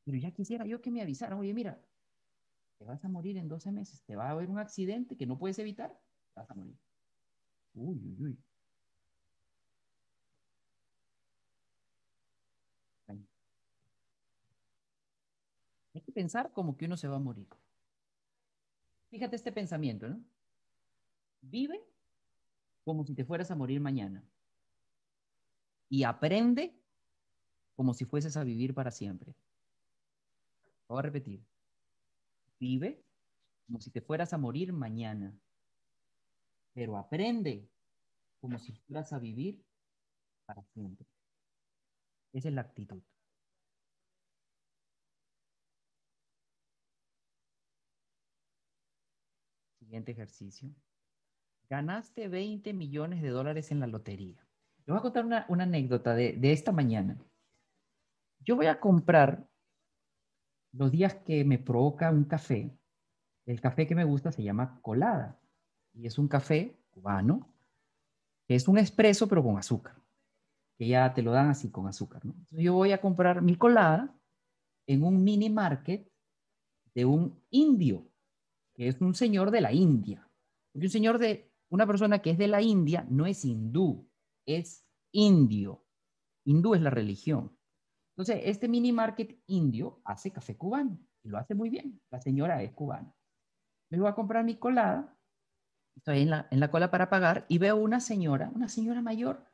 Pero ya quisiera yo que me avisaran, oye, mira, te vas a morir en 12 meses, te va a haber un accidente que no puedes evitar, vas a morir. Uy, uy, uy. Hay que pensar como que uno se va a morir. Fíjate este pensamiento, ¿no? Vive como si te fueras a morir mañana. Y aprende como si fueses a vivir para siempre. Voy a repetir. Vive como si te fueras a morir mañana. Pero aprende como si fueras a vivir para siempre. Esa es la actitud. Siguiente ejercicio. Ganaste 20 millones de dólares en la lotería. Le voy a contar una, anécdota de, esta mañana. Yo voy a comprar los días que me provoca un café. El café que me gusta se llama colada y es un café cubano que es un espresso pero con azúcar, que ya te lo dan así con azúcar. yo voy a comprar mi colada en un mini market de un indio es un señor de la India. Porque un señor de, una persona que es de la India no es hindú, es indio. Hindú es la religión. Entonces, este mini market indio hace café cubano y lo hace muy bien. La señora es cubana. Me voy a comprar mi colada, estoy en la, en la cola para pagar y veo una señora, una señora mayor,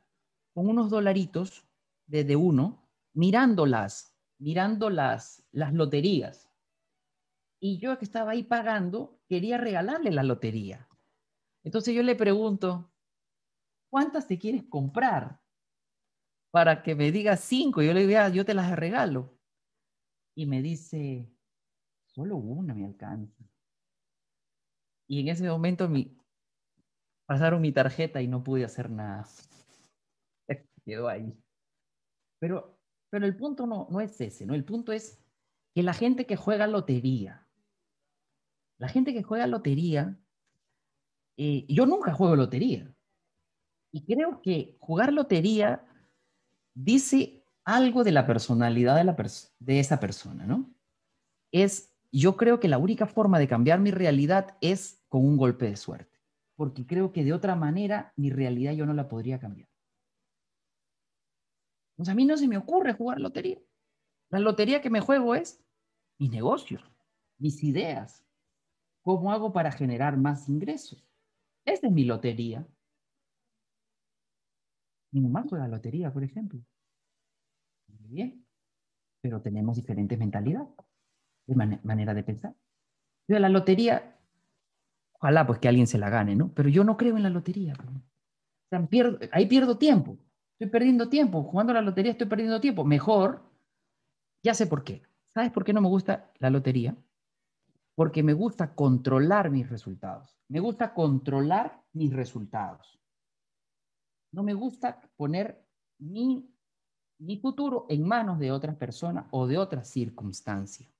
con unos dolaritos desde uno, mirándolas, mirando las, las loterías. Y yo que estaba ahí pagando, quería regalarle la lotería. Entonces yo le pregunto, ¿cuántas te quieres comprar? Para que me diga cinco. Yo le digo, yo te las regalo. Y me dice, solo una me alcanza. Y en ese momento mi, Pasaron mi tarjeta y no pude hacer nada. Quedó ahí. Pero, pero el punto no, no es ese, ¿no? El punto es que la gente que juega lotería, la gente que juega lotería, eh, yo nunca juego lotería. Y creo que jugar lotería dice algo de la personalidad de, la esa persona, ¿no? Es, yo creo que la única forma de cambiar mi realidad es con un golpe de suerte, porque creo que de otra manera mi realidad yo no la podría cambiar. Pues a mí no se me ocurre jugar lotería. La lotería que me juego es mis negocios, mis ideas, cómo hago para generar más ingresos. Esa es mi lotería. Mi mamá juega lotería, por ejemplo. Muy bien. Pero tenemos diferentes mentalidades, de manera de pensar. Yo la lotería, ojalá pues que alguien se la gane, ¿no? Pero yo no creo en la lotería. ahí pierdo tiempo. Estoy perdiendo tiempo. Jugando la lotería estoy perdiendo tiempo. Mejor, ya sé por qué. ¿Sabes por qué no me gusta la lotería? Porque me gusta controlar mis resultados. Me gusta controlar mis resultados. No me gusta poner mi, mi futuro en manos de otras personas o de otras circunstancias.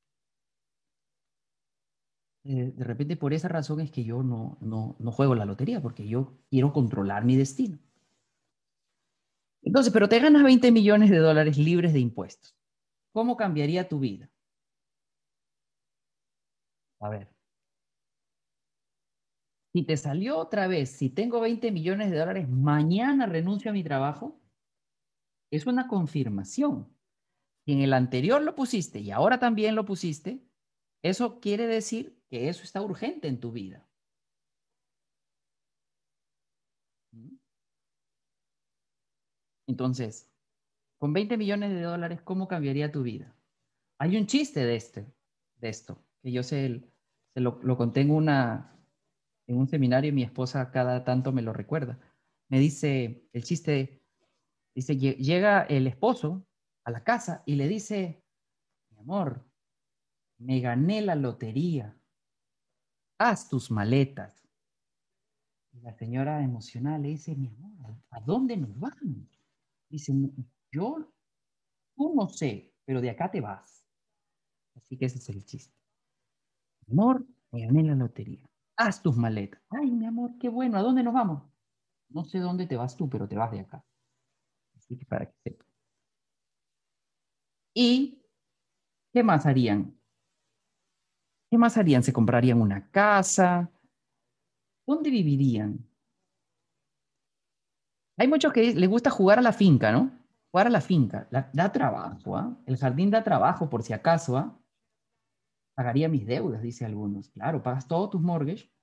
Eh, de repente por esa razón es que yo no, no, no juego la lotería, porque yo quiero controlar mi destino. Entonces, pero te ganas 20 millones de dólares libres de impuestos. ¿Cómo cambiaría tu vida? A ver. Si te salió otra vez, si tengo 20 millones de dólares, mañana renuncio a mi trabajo, es una confirmación. Si en el anterior lo pusiste y ahora también lo pusiste, eso quiere decir que eso está urgente en tu vida. Entonces, con 20 millones de dólares, ¿cómo cambiaría tu vida? Hay un chiste de, este, de esto, yo se lo, lo conté en un seminario y mi esposa cada tanto me lo recuerda. Me dice, el chiste, dice, llega el esposo a la casa y le dice, mi amor, me gané la lotería, haz tus maletas. Y la señora emocional le dice, mi amor, ¿a dónde nos vamos? Dice, yo, tú no sé, pero de acá te vas. Así que ese es el chiste. Amor, me gané la lotería haz tus maletas. Ay, mi amor, qué bueno, ¿a dónde nos vamos? No sé dónde te vas tú, pero te vas de acá. Así que para que sepas. ¿Y qué más harían? ¿Qué más harían? ¿Se comprarían una casa? ¿Dónde vivirían? Hay muchos que les gusta jugar a la finca, ¿no? Jugar a la finca. da trabajo, ¿ah? El jardín da trabajo, por si acaso, ¿ah? Pagaría mis deudas, dice algunos. Claro, pagas todos tus mortgage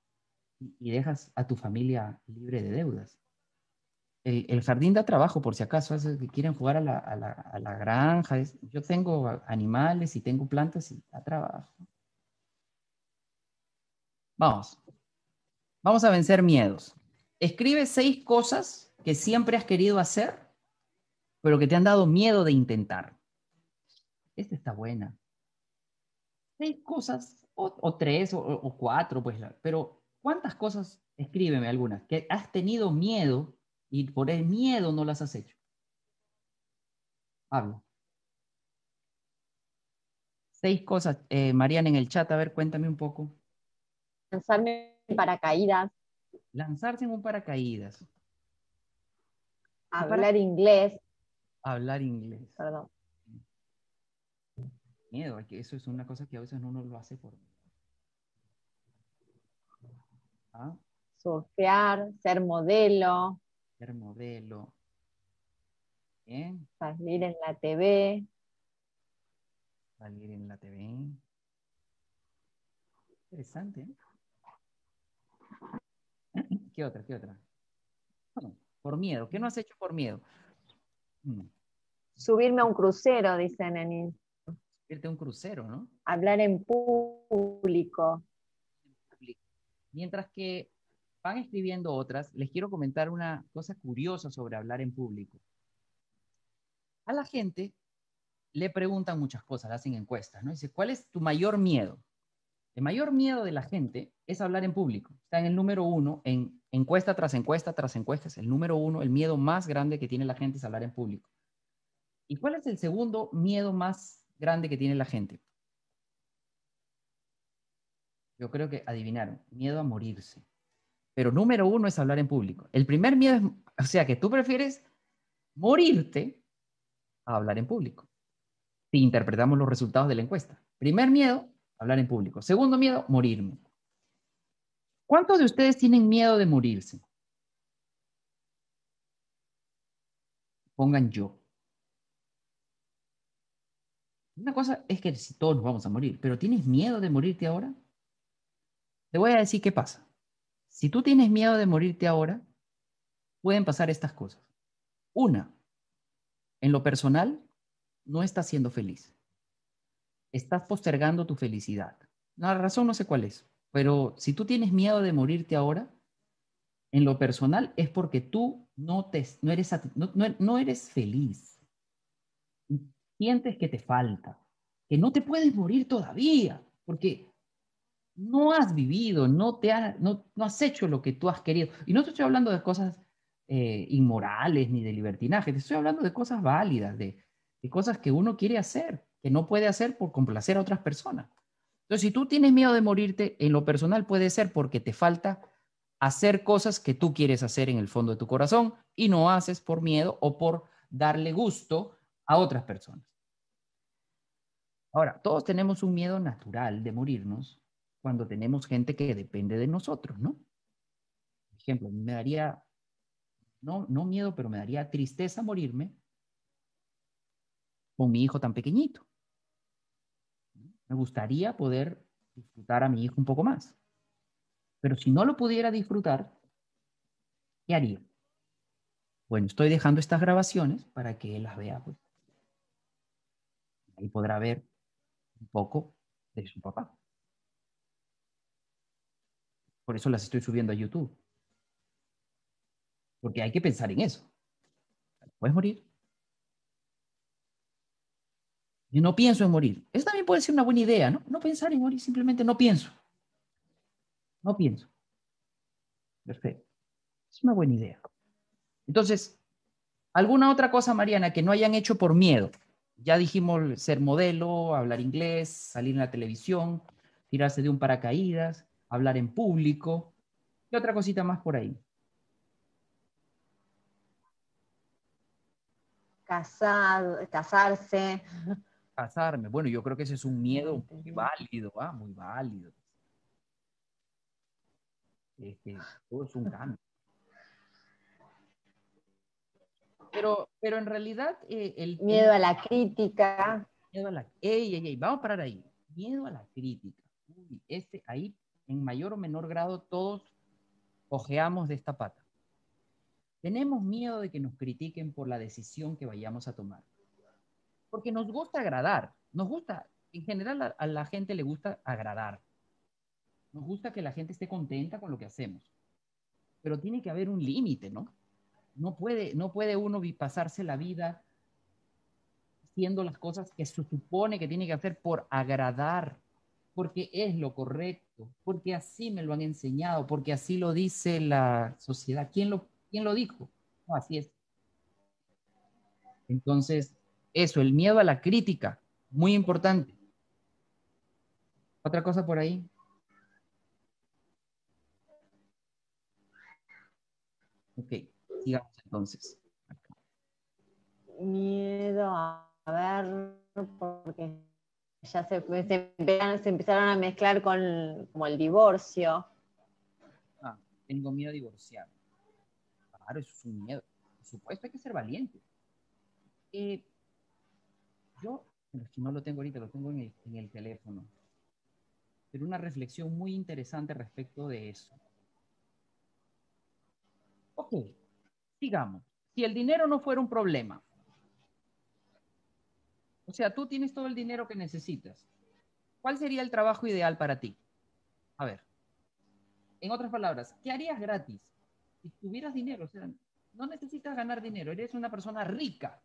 y dejas a tu familia libre de deudas. El, jardín da trabajo, por si acaso, es que quieren jugar a la, granja. yo tengo animales y tengo plantas y da trabajo. Vamos. Vamos a vencer miedos. Escribe seis cosas que siempre has querido hacer, pero que te han dado miedo de intentar. Esta está buena seis cosas, o, tres, o, cuatro, pues, pero ¿cuántas cosas, escríbeme algunas, que has tenido miedo y por el miedo no las has hecho? Habla. Seis cosas, eh, Mariana, en el chat, a ver, cuéntame un poco. Lanzarme en paracaídas. Lanzarse en un paracaídas. Hablar inglés. Hablar inglés. Perdón miedo, que eso es una cosa que a veces uno lo hace por ¿Ah? Surfear, ser modelo. Ser modelo. Salir en la TV. Salir en la TV. Interesante. ¿eh? ¿Qué otra? ¿Qué otra? por miedo. ¿Qué no has hecho por miedo? Mm. Subirme a un crucero, dicen en, irte a un crucero, ¿no? Hablar en público. Mientras que van escribiendo otras, les quiero comentar una cosa curiosa sobre hablar en público. A la gente le preguntan muchas cosas, le hacen encuestas, ¿no? Dice, ¿cuál es tu mayor miedo? El mayor miedo de la gente es hablar en público. Está en el número uno en, encuesta tras encuesta tras encuesta, es el número uno, el miedo más grande que tiene la gente es hablar en público. ¿Y cuál es el segundo miedo más grande que tiene la gente? Yo creo que adivinaron, miedo a morirse. Pero número uno es hablar en público. El primer miedo es, o sea, que tú prefieres morirte a hablar en público. Si interpretamos los resultados de la encuesta. Primer miedo, hablar en público. Segundo miedo, morirme. ¿Cuántos de ustedes tienen miedo de morirse? Pongan yo. Una cosa es que todos nos vamos a morir, pero ¿tienes miedo de morirte ahora? Te voy a decir qué pasa. Si tú tienes miedo de morirte ahora, pueden pasar estas cosas. Una, en lo personal, no estás siendo feliz. Estás postergando tu felicidad. La razón no sé cuál es, pero si tú tienes miedo de morirte ahora, en lo personal es porque tú no, te, no, eres, no, no eres feliz. Sientes que te falta, que no te puedes morir todavía, porque no has vivido, no, te no, has hecho lo que tú has querido. Y no te estoy hablando de cosas eh, inmorales ni de libertinaje, te estoy hablando de cosas válidas, de, de cosas que uno quiere hacer, que no puede hacer por complacer a otras personas. Entonces, si tú tienes miedo de morirte, en lo personal puede ser porque te falta hacer cosas que tú quieres hacer en el fondo de tu corazón y no haces por miedo o por darle gusto a otras personas. Ahora, todos tenemos un miedo natural de morirnos, cuando tenemos gente que depende de nosotros, ¿no? Por ejemplo, me daría, no, no miedo, pero me daría tristeza morirme con mi hijo tan pequeñito. Me gustaría poder disfrutar a mi hijo un poco más. Pero si no lo pudiera disfrutar, ¿qué haría? Bueno, estoy dejando estas grabaciones para que él las vea. Pues. Ahí podrá ver poco de su papá. Por eso las estoy subiendo a YouTube. Porque hay que pensar en eso. Puedes morir. Yo no pienso en morir. Eso también puede ser una buena idea, ¿no? No pensar en morir, simplemente no pienso. No pienso. Perfecto. Es una buena idea. Entonces, ¿alguna otra cosa, Mariana, que no hayan hecho por miedo? Ya dijimos ser modelo, hablar inglés, salir en la televisión, tirarse de un paracaídas, hablar en público. ¿Qué otra cosita más por ahí? Casado, casarse. Casarme. Bueno, yo creo que ese es un miedo muy válido, ¿ah? muy válido. Este, todo es un cambio. Pero, pero en realidad eh, el miedo a la crítica. Miedo a la, ey, ey, ey, vamos a parar ahí. Miedo a la crítica. este, ahí en mayor o menor grado todos ojeamos de esta pata. Tenemos miedo de que nos critiquen por la decisión que vayamos a tomar. Porque nos gusta agradar, nos gusta, en general a, la gente le gusta agradar. Nos gusta que la gente esté contenta con lo que hacemos. Pero tiene que haber un límite, ¿no? No puede, no puede uno pasarse la vida haciendo las cosas que se supone que tiene que hacer por agradar porque es lo correcto, porque así me lo han enseñado, porque así lo dice la sociedad. ¿Quién lo, quién lo dijo? Así es. Entonces, eso, el miedo a la crítica, muy importante. ¿Otra cosa por ahí? Ok, sigamos entonces. Miedo a ver, porque ya se, empezaron, a mezclar con como el divorcio. Ah, tengo miedo a divorciar. Claro, eso es un miedo. Por supuesto, hay que ser valiente. Eh, yo, si no lo tengo ahorita, lo tengo en el, en el teléfono. Pero una reflexión muy interesante respecto de eso. Ok, sigamos. Si el dinero no fuera un problema, o sea, tú tienes todo el dinero que necesitas. ¿Cuál sería el trabajo ideal para ti? A ver, en otras palabras, ¿qué harías gratis? Si tuvieras dinero, no necesitas ganar dinero, eres una persona rica.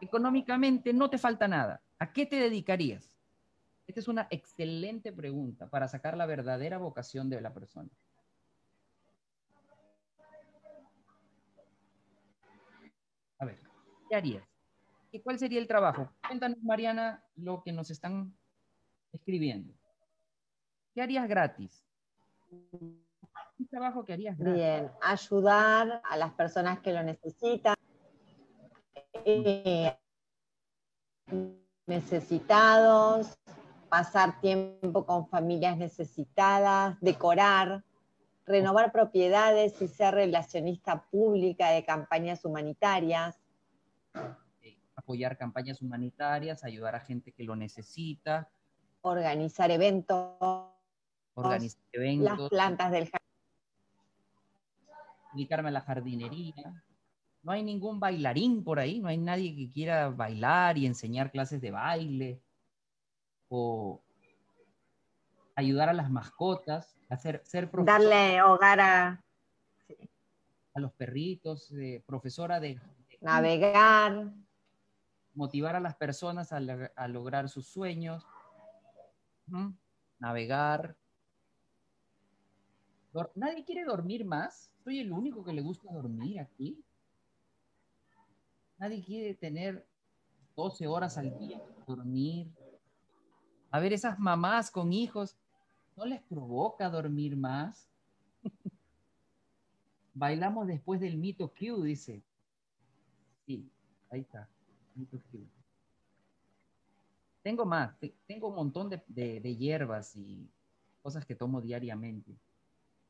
Económicamente no te falta nada. ¿A qué te dedicarías? Esta es una excelente pregunta para sacar la verdadera vocación de la persona. A ver, ¿qué harías? ¿Y cuál sería el trabajo? Cuéntanos, Mariana, lo que nos están escribiendo. ¿Qué harías gratis? Un trabajo que harías gratis. Bien, ayudar a las personas que lo necesitan. Eh, necesitados, pasar tiempo con familias necesitadas, decorar, renovar propiedades y ser relacionista pública de campañas humanitarias. Apoyar campañas humanitarias, ayudar a gente que lo necesita. Organizar eventos. Organizar eventos. Las plantas del jardín. Dedicarme a la jardinería. No hay ningún bailarín por ahí, no hay nadie que quiera bailar y enseñar clases de baile o ayudar a las mascotas, hacer, ser profesora. Darle hogar a... A los perritos, eh, profesora de, Navegar. Motivar a las personas a, lograr sus sueños. Navegar. ¿Nadie quiere dormir más? ¿Soy el único que le gusta dormir aquí? Nadie quiere tener 12 horas al día, dormir. A ver, esas mamás con hijos, ¿no les provoca dormir más? Bailamos después del mito Q, dice. Sí, ahí está. Tengo más, tengo un montón de, de, hierbas y cosas que tomo diariamente.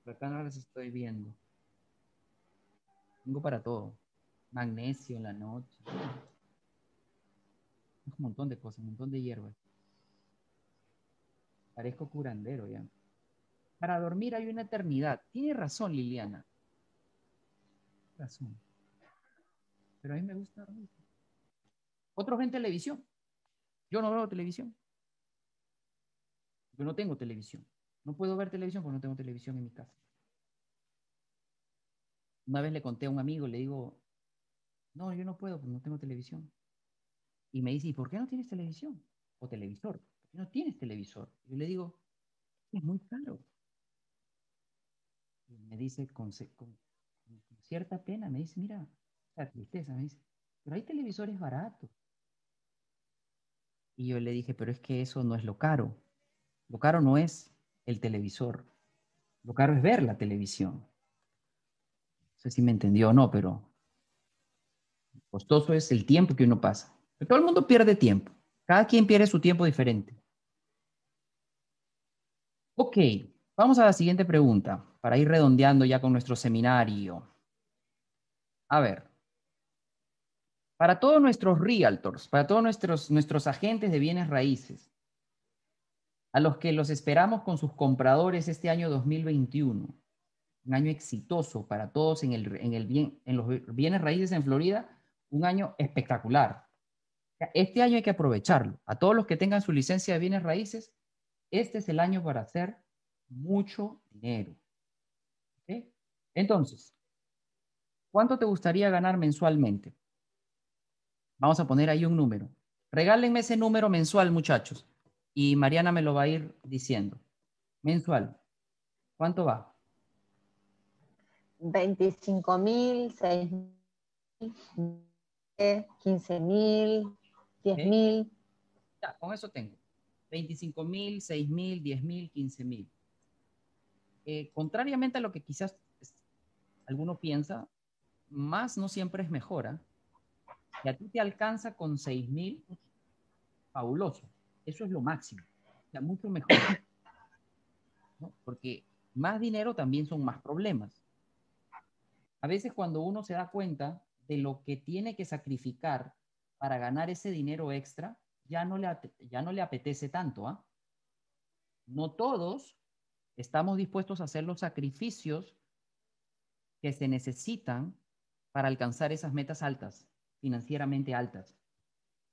Pero acá no las estoy viendo. Tengo para todo magnesio en la noche. Un montón de cosas, un montón de hierbas. Parezco curandero ya. Para dormir hay una eternidad. Tiene razón, Liliana. Razón. Pero a mí me gusta dormir. Otros ven televisión. Yo no veo televisión. Yo no tengo televisión. No puedo ver televisión porque no tengo televisión en mi casa. Una vez le conté a un amigo, le digo, no, yo no puedo, no tengo televisión. Y me dice, ¿y por qué no tienes televisión? O televisor. ¿Por qué no tienes televisor? Yo le digo, es muy caro. Y me dice con, cierta pena, me dice, mira, la tristeza, me dice, pero hay televisores baratos. Y yo le dije, pero es que eso no es lo caro. Lo caro no es el televisor. Lo caro es ver la televisión. No sé si me entendió o no, pero Costoso es el tiempo que uno pasa. todo el mundo pierde tiempo. Cada quien pierde su tiempo diferente. Ok, vamos a la siguiente pregunta para ir redondeando ya con nuestro seminario. A ver, para todos nuestros realtors, para todos nuestros, nuestros agentes de bienes raíces, a los que los esperamos con sus compradores este año 2021, un año exitoso para todos en, el, en, el bien, en los bienes raíces en Florida, un año espectacular. Este año hay que aprovecharlo. A todos los que tengan su licencia de bienes raíces, este es el año para hacer mucho dinero. Entonces, ¿cuánto te gustaría ganar mensualmente? Vamos a poner ahí un número. Regálenme ese número mensual, muchachos. Y Mariana me lo va a ir diciendo. Mensual. ¿Cuánto va? 25 mil, 6 mil. 15 mil, 10 mil. Ya, con eso tengo. 25 mil, 6 mil, 10 mil, 15 mil. Eh, contrariamente a lo que quizás alguno piensa, más no siempre es mejor. ¿ah? Si a ti te alcanza con 6 mil, fabuloso. Eso es lo máximo. O sea, mucho mejor. Porque más dinero también son más problemas. A veces cuando uno se da cuenta de lo que tiene que sacrificar para ganar ese dinero extra, ya no le, ya no le apetece tanto. ¿ah? No todos estamos dispuestos a hacer los sacrificios que se necesitan para alcanzar esas metas altas, financieramente altas.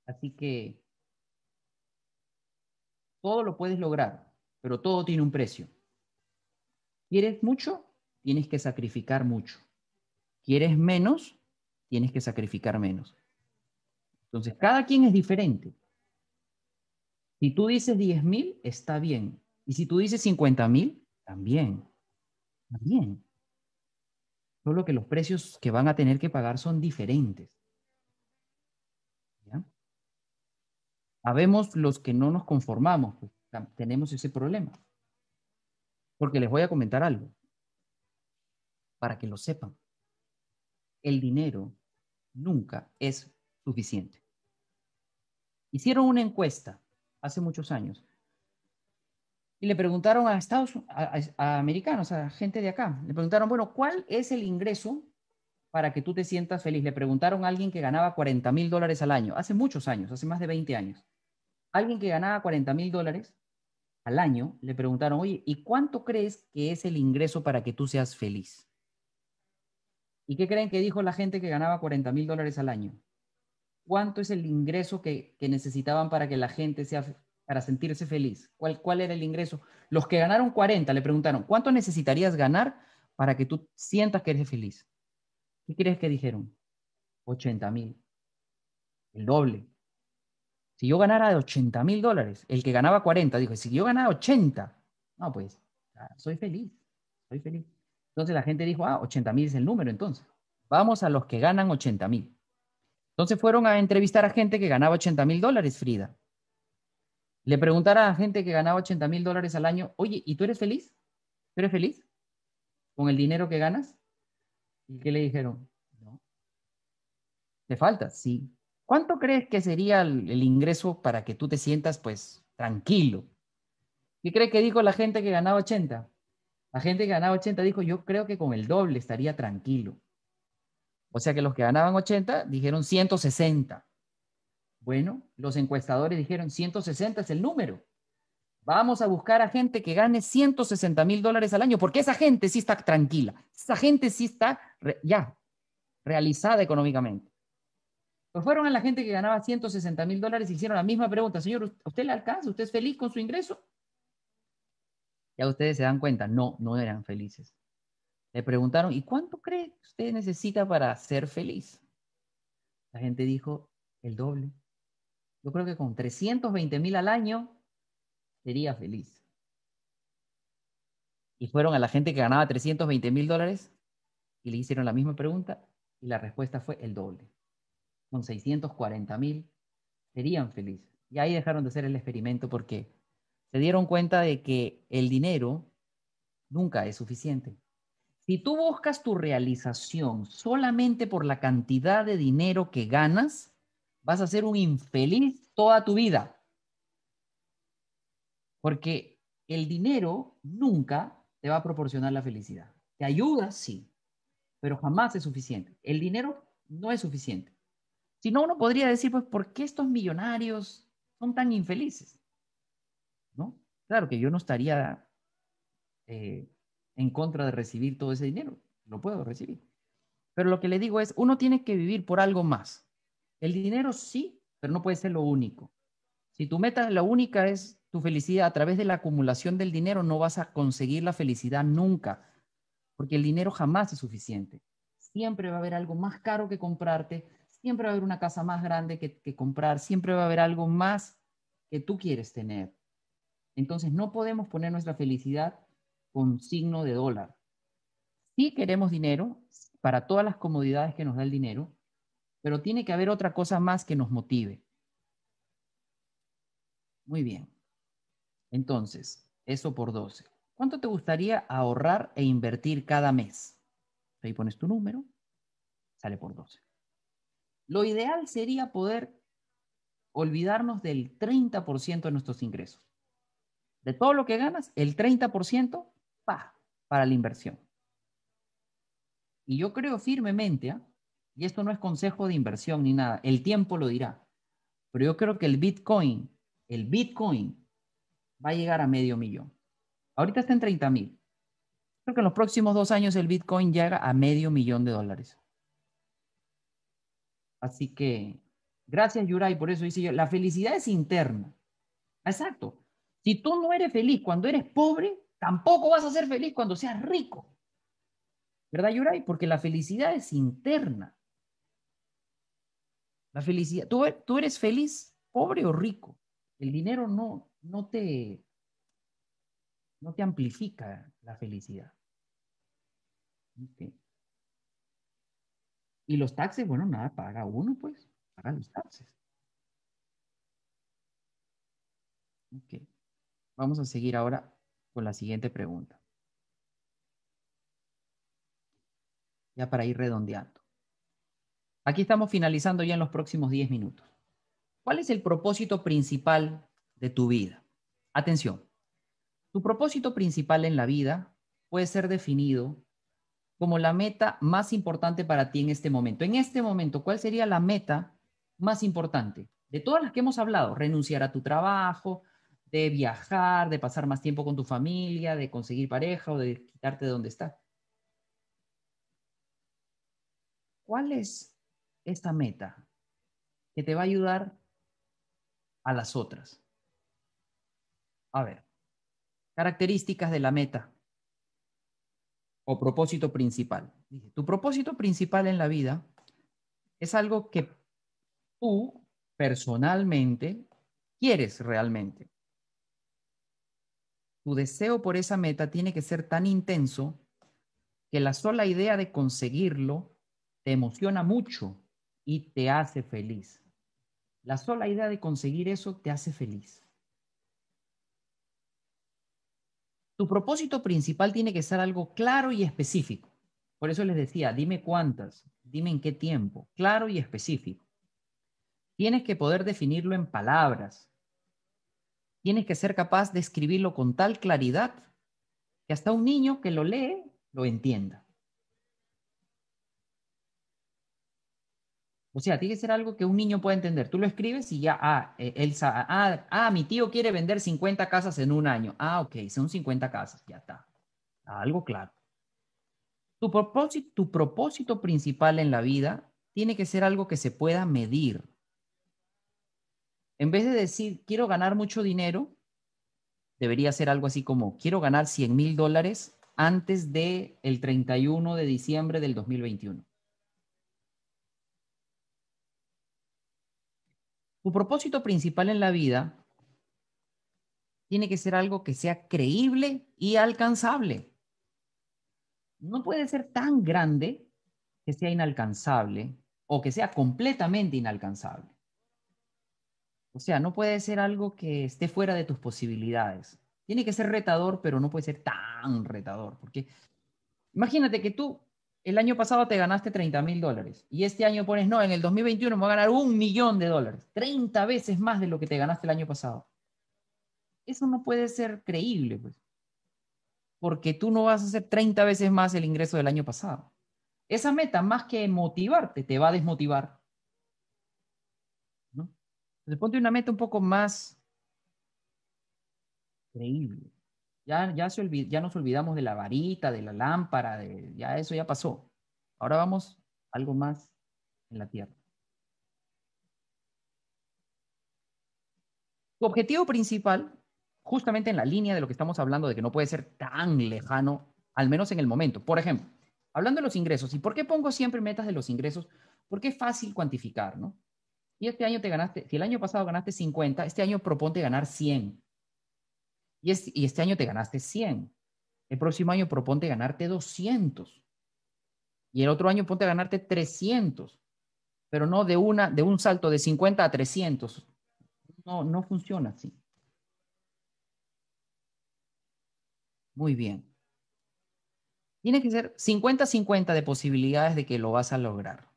Así que todo lo puedes lograr, pero todo tiene un precio. ¿Quieres mucho? Tienes que sacrificar mucho. ¿Quieres menos? tienes que sacrificar menos. Entonces, cada quien es diferente. Si tú dices 10.000, está bien. Y si tú dices 50.000, también. También. Solo que los precios que van a tener que pagar son diferentes. ¿Ya? Habemos los que no nos conformamos, pues, tenemos ese problema. Porque les voy a comentar algo, para que lo sepan. El dinero nunca es suficiente. Hicieron una encuesta hace muchos años y le preguntaron a Estados a, americanos, a gente de acá, le preguntaron, bueno, ¿cuál es el ingreso para que tú te sientas feliz? Le preguntaron a alguien que ganaba 40 mil dólares al año, hace muchos años, hace más de 20 años. Alguien que ganaba 40 mil dólares al año, le preguntaron, oye, ¿y cuánto crees que es el ingreso para que tú seas feliz? ¿Y qué creen que dijo la gente que ganaba 40 mil dólares al año? ¿Cuánto es el ingreso que, necesitaban para que la gente sea para sentirse feliz? ¿Cuál, ¿Cuál era el ingreso? Los que ganaron 40 le preguntaron, ¿cuánto necesitarías ganar para que tú sientas que eres feliz? ¿Qué crees que dijeron? 80 mil. El doble. Si yo ganara de 80 mil dólares, el que ganaba 40 dijo, si yo ganara 80, no, pues, soy feliz, soy feliz. Entonces la gente dijo, ah, 80 mil es el número entonces. Vamos a los que ganan 80 mil. Entonces fueron a entrevistar a gente que ganaba 80 mil dólares, Frida le preguntara a gente que ganaba 80 mil dólares al año, oye, ¿y tú eres feliz? ¿Tú eres feliz con el dinero que ganas? ¿Y qué le dijeron? No. ¿Te falta? Sí. ¿Cuánto crees que sería el, el ingreso para que tú te sientas, pues, tranquilo? ¿Qué crees que dijo la gente que ganaba 80? La gente que ganaba 80 dijo, yo creo que con el doble estaría tranquilo. O sea que los que ganaban 80 dijeron 160. Bueno, los encuestadores dijeron 160 es el número. Vamos a buscar a gente que gane 160 mil dólares al año, porque esa gente sí está tranquila, esa gente sí está ya realizada económicamente. Pues fueron a la gente que ganaba 160 mil dólares y hicieron la misma pregunta, señor, ¿usted le alcanza? ¿Usted es feliz con su ingreso? Ya ustedes se dan cuenta, no, no eran felices. Le preguntaron, ¿y cuánto cree que usted necesita para ser feliz? La gente dijo, el doble. Yo creo que con 320 mil al año sería feliz. Y fueron a la gente que ganaba 320 mil dólares y le hicieron la misma pregunta y la respuesta fue el doble. Con 640 mil serían felices. Y ahí dejaron de hacer el experimento porque se dieron cuenta de que el dinero nunca es suficiente. Si tú buscas tu realización solamente por la cantidad de dinero que ganas, vas a ser un infeliz toda tu vida. Porque el dinero nunca te va a proporcionar la felicidad. Te ayuda, sí, pero jamás es suficiente. El dinero no es suficiente. Si no, uno podría decir, pues, ¿por qué estos millonarios son tan infelices? ¿No? Claro que yo no estaría eh, en contra de recibir todo ese dinero. Lo puedo recibir. Pero lo que le digo es, uno tiene que vivir por algo más. El dinero sí, pero no puede ser lo único. Si tu meta, la única es tu felicidad a través de la acumulación del dinero, no vas a conseguir la felicidad nunca, porque el dinero jamás es suficiente. Siempre va a haber algo más caro que comprarte, siempre va a haber una casa más grande que, que comprar, siempre va a haber algo más que tú quieres tener. Entonces no podemos poner nuestra felicidad con signo de dólar. Si queremos dinero para todas las comodidades que nos da el dinero, pero tiene que haber otra cosa más que nos motive. Muy bien. Entonces, eso por 12. ¿Cuánto te gustaría ahorrar e invertir cada mes? Ahí pones tu número, sale por 12. Lo ideal sería poder olvidarnos del 30% de nuestros ingresos. De todo lo que ganas, el 30% pa, para la inversión. Y yo creo firmemente ¿ah? y esto no es consejo de inversión ni nada, el tiempo lo dirá, pero yo creo que el Bitcoin, el Bitcoin va a llegar a medio millón. Ahorita está en 30 mil. Creo que en los próximos dos años el Bitcoin llega a medio millón de dólares. Así que, gracias Yuray, por eso dice yo, la felicidad es interna. Exacto. Si tú no eres feliz cuando eres pobre, tampoco vas a ser feliz cuando seas rico. ¿Verdad, Yuray? Porque la felicidad es interna. La felicidad. ¿Tú, eres feliz, pobre o rico. El dinero no, no, te, no te amplifica la felicidad. Y los taxes, bueno, nada, paga uno, pues, paga los taxes. Ok. Vamos a seguir ahora con la siguiente pregunta. Ya para ir redondeando. Aquí estamos finalizando ya en los próximos 10 minutos. ¿Cuál es el propósito principal de tu vida? Atención. Tu propósito principal en la vida puede ser definido como la meta más importante para ti en este momento. En este momento, ¿cuál sería la meta más importante? De todas las que hemos hablado, renunciar a tu trabajo, de viajar, de pasar más tiempo con tu familia, de conseguir pareja o de quitarte de donde estás. ¿Cuál es esta meta que te va a ayudar a las otras? A ver, características de la meta o propósito principal. Tu propósito principal en la vida es algo que tú personalmente quieres realmente. Tu deseo por esa meta tiene que ser tan intenso que la sola idea de conseguirlo te emociona mucho y te hace feliz. La sola idea de conseguir eso te hace feliz. Tu propósito principal tiene que ser algo claro y específico. Por eso les decía, dime cuántas, dime en qué tiempo, claro y específico. Tienes que poder definirlo en palabras. Tienes que ser capaz de escribirlo con tal claridad que hasta un niño que lo lee lo entienda. O sea, tiene que ser algo que un niño pueda entender. Tú lo escribes y ya, ah, eh, él sabe, ah, ah, mi tío quiere vender 50 casas en un año. Ah, ok, son 50 casas, ya está. Algo claro. Tu propósito, tu propósito principal en la vida tiene que ser algo que se pueda medir. En vez de decir, quiero ganar mucho dinero, debería ser algo así como, quiero ganar 100 mil dólares antes del el 31 de diciembre del 2021. Tu propósito principal en la vida tiene que ser algo que sea creíble y alcanzable. No puede ser tan grande que sea inalcanzable o que sea completamente inalcanzable. O sea, no puede ser algo que esté fuera de tus posibilidades. Tiene que ser retador, pero no puede ser tan retador. Porque imagínate que tú el año pasado te ganaste 30 mil dólares y este año pones, no, en el 2021 me voy a ganar un millón de dólares, 30 veces más de lo que te ganaste el año pasado. Eso no puede ser creíble, pues, porque tú no vas a hacer 30 veces más el ingreso del año pasado. Esa meta, más que motivarte, te va a desmotivar. Entonces, ponte una meta un poco más creíble. Ya, ya, se ya nos olvidamos de la varita, de la lámpara, de, ya eso ya pasó. Ahora vamos algo más en la tierra. Tu objetivo principal, justamente en la línea de lo que estamos hablando, de que no puede ser tan lejano, al menos en el momento. Por ejemplo, hablando de los ingresos, ¿y por qué pongo siempre metas de los ingresos? Porque es fácil cuantificar, ¿no? Y este año te ganaste, si el año pasado ganaste 50, este año proponte ganar 100. Y, este año te ganaste 100. El próximo año proponte ganarte 200. Y el otro año ponte a ganarte 300. Pero no de, una, de un salto de 50 a 300. No, no funciona así. Muy bien. Tiene que ser 50-50 de posibilidades de que lo vas a lograr.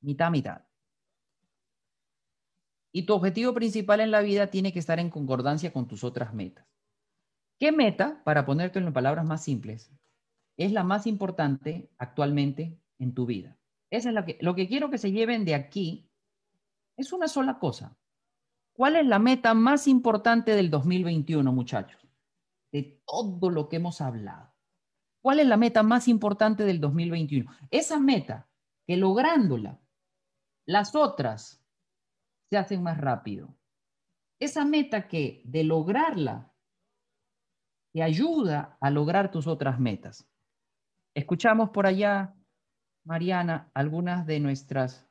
Mitad, mitad. Y tu objetivo principal en la vida tiene que estar en concordancia con tus otras metas. ¿Qué meta, para ponerte en palabras más simples, es la más importante actualmente en tu vida? Esa es la que, lo que quiero que se lleven de aquí es una sola cosa. ¿Cuál es la meta más importante del 2021, muchachos? De todo lo que hemos hablado. ¿Cuál es la meta más importante del 2021? Esa meta que lográndola, las otras se hacen más rápido. Esa meta que de lograrla te ayuda a lograr tus otras metas. Escuchamos por allá, Mariana, algunas de nuestras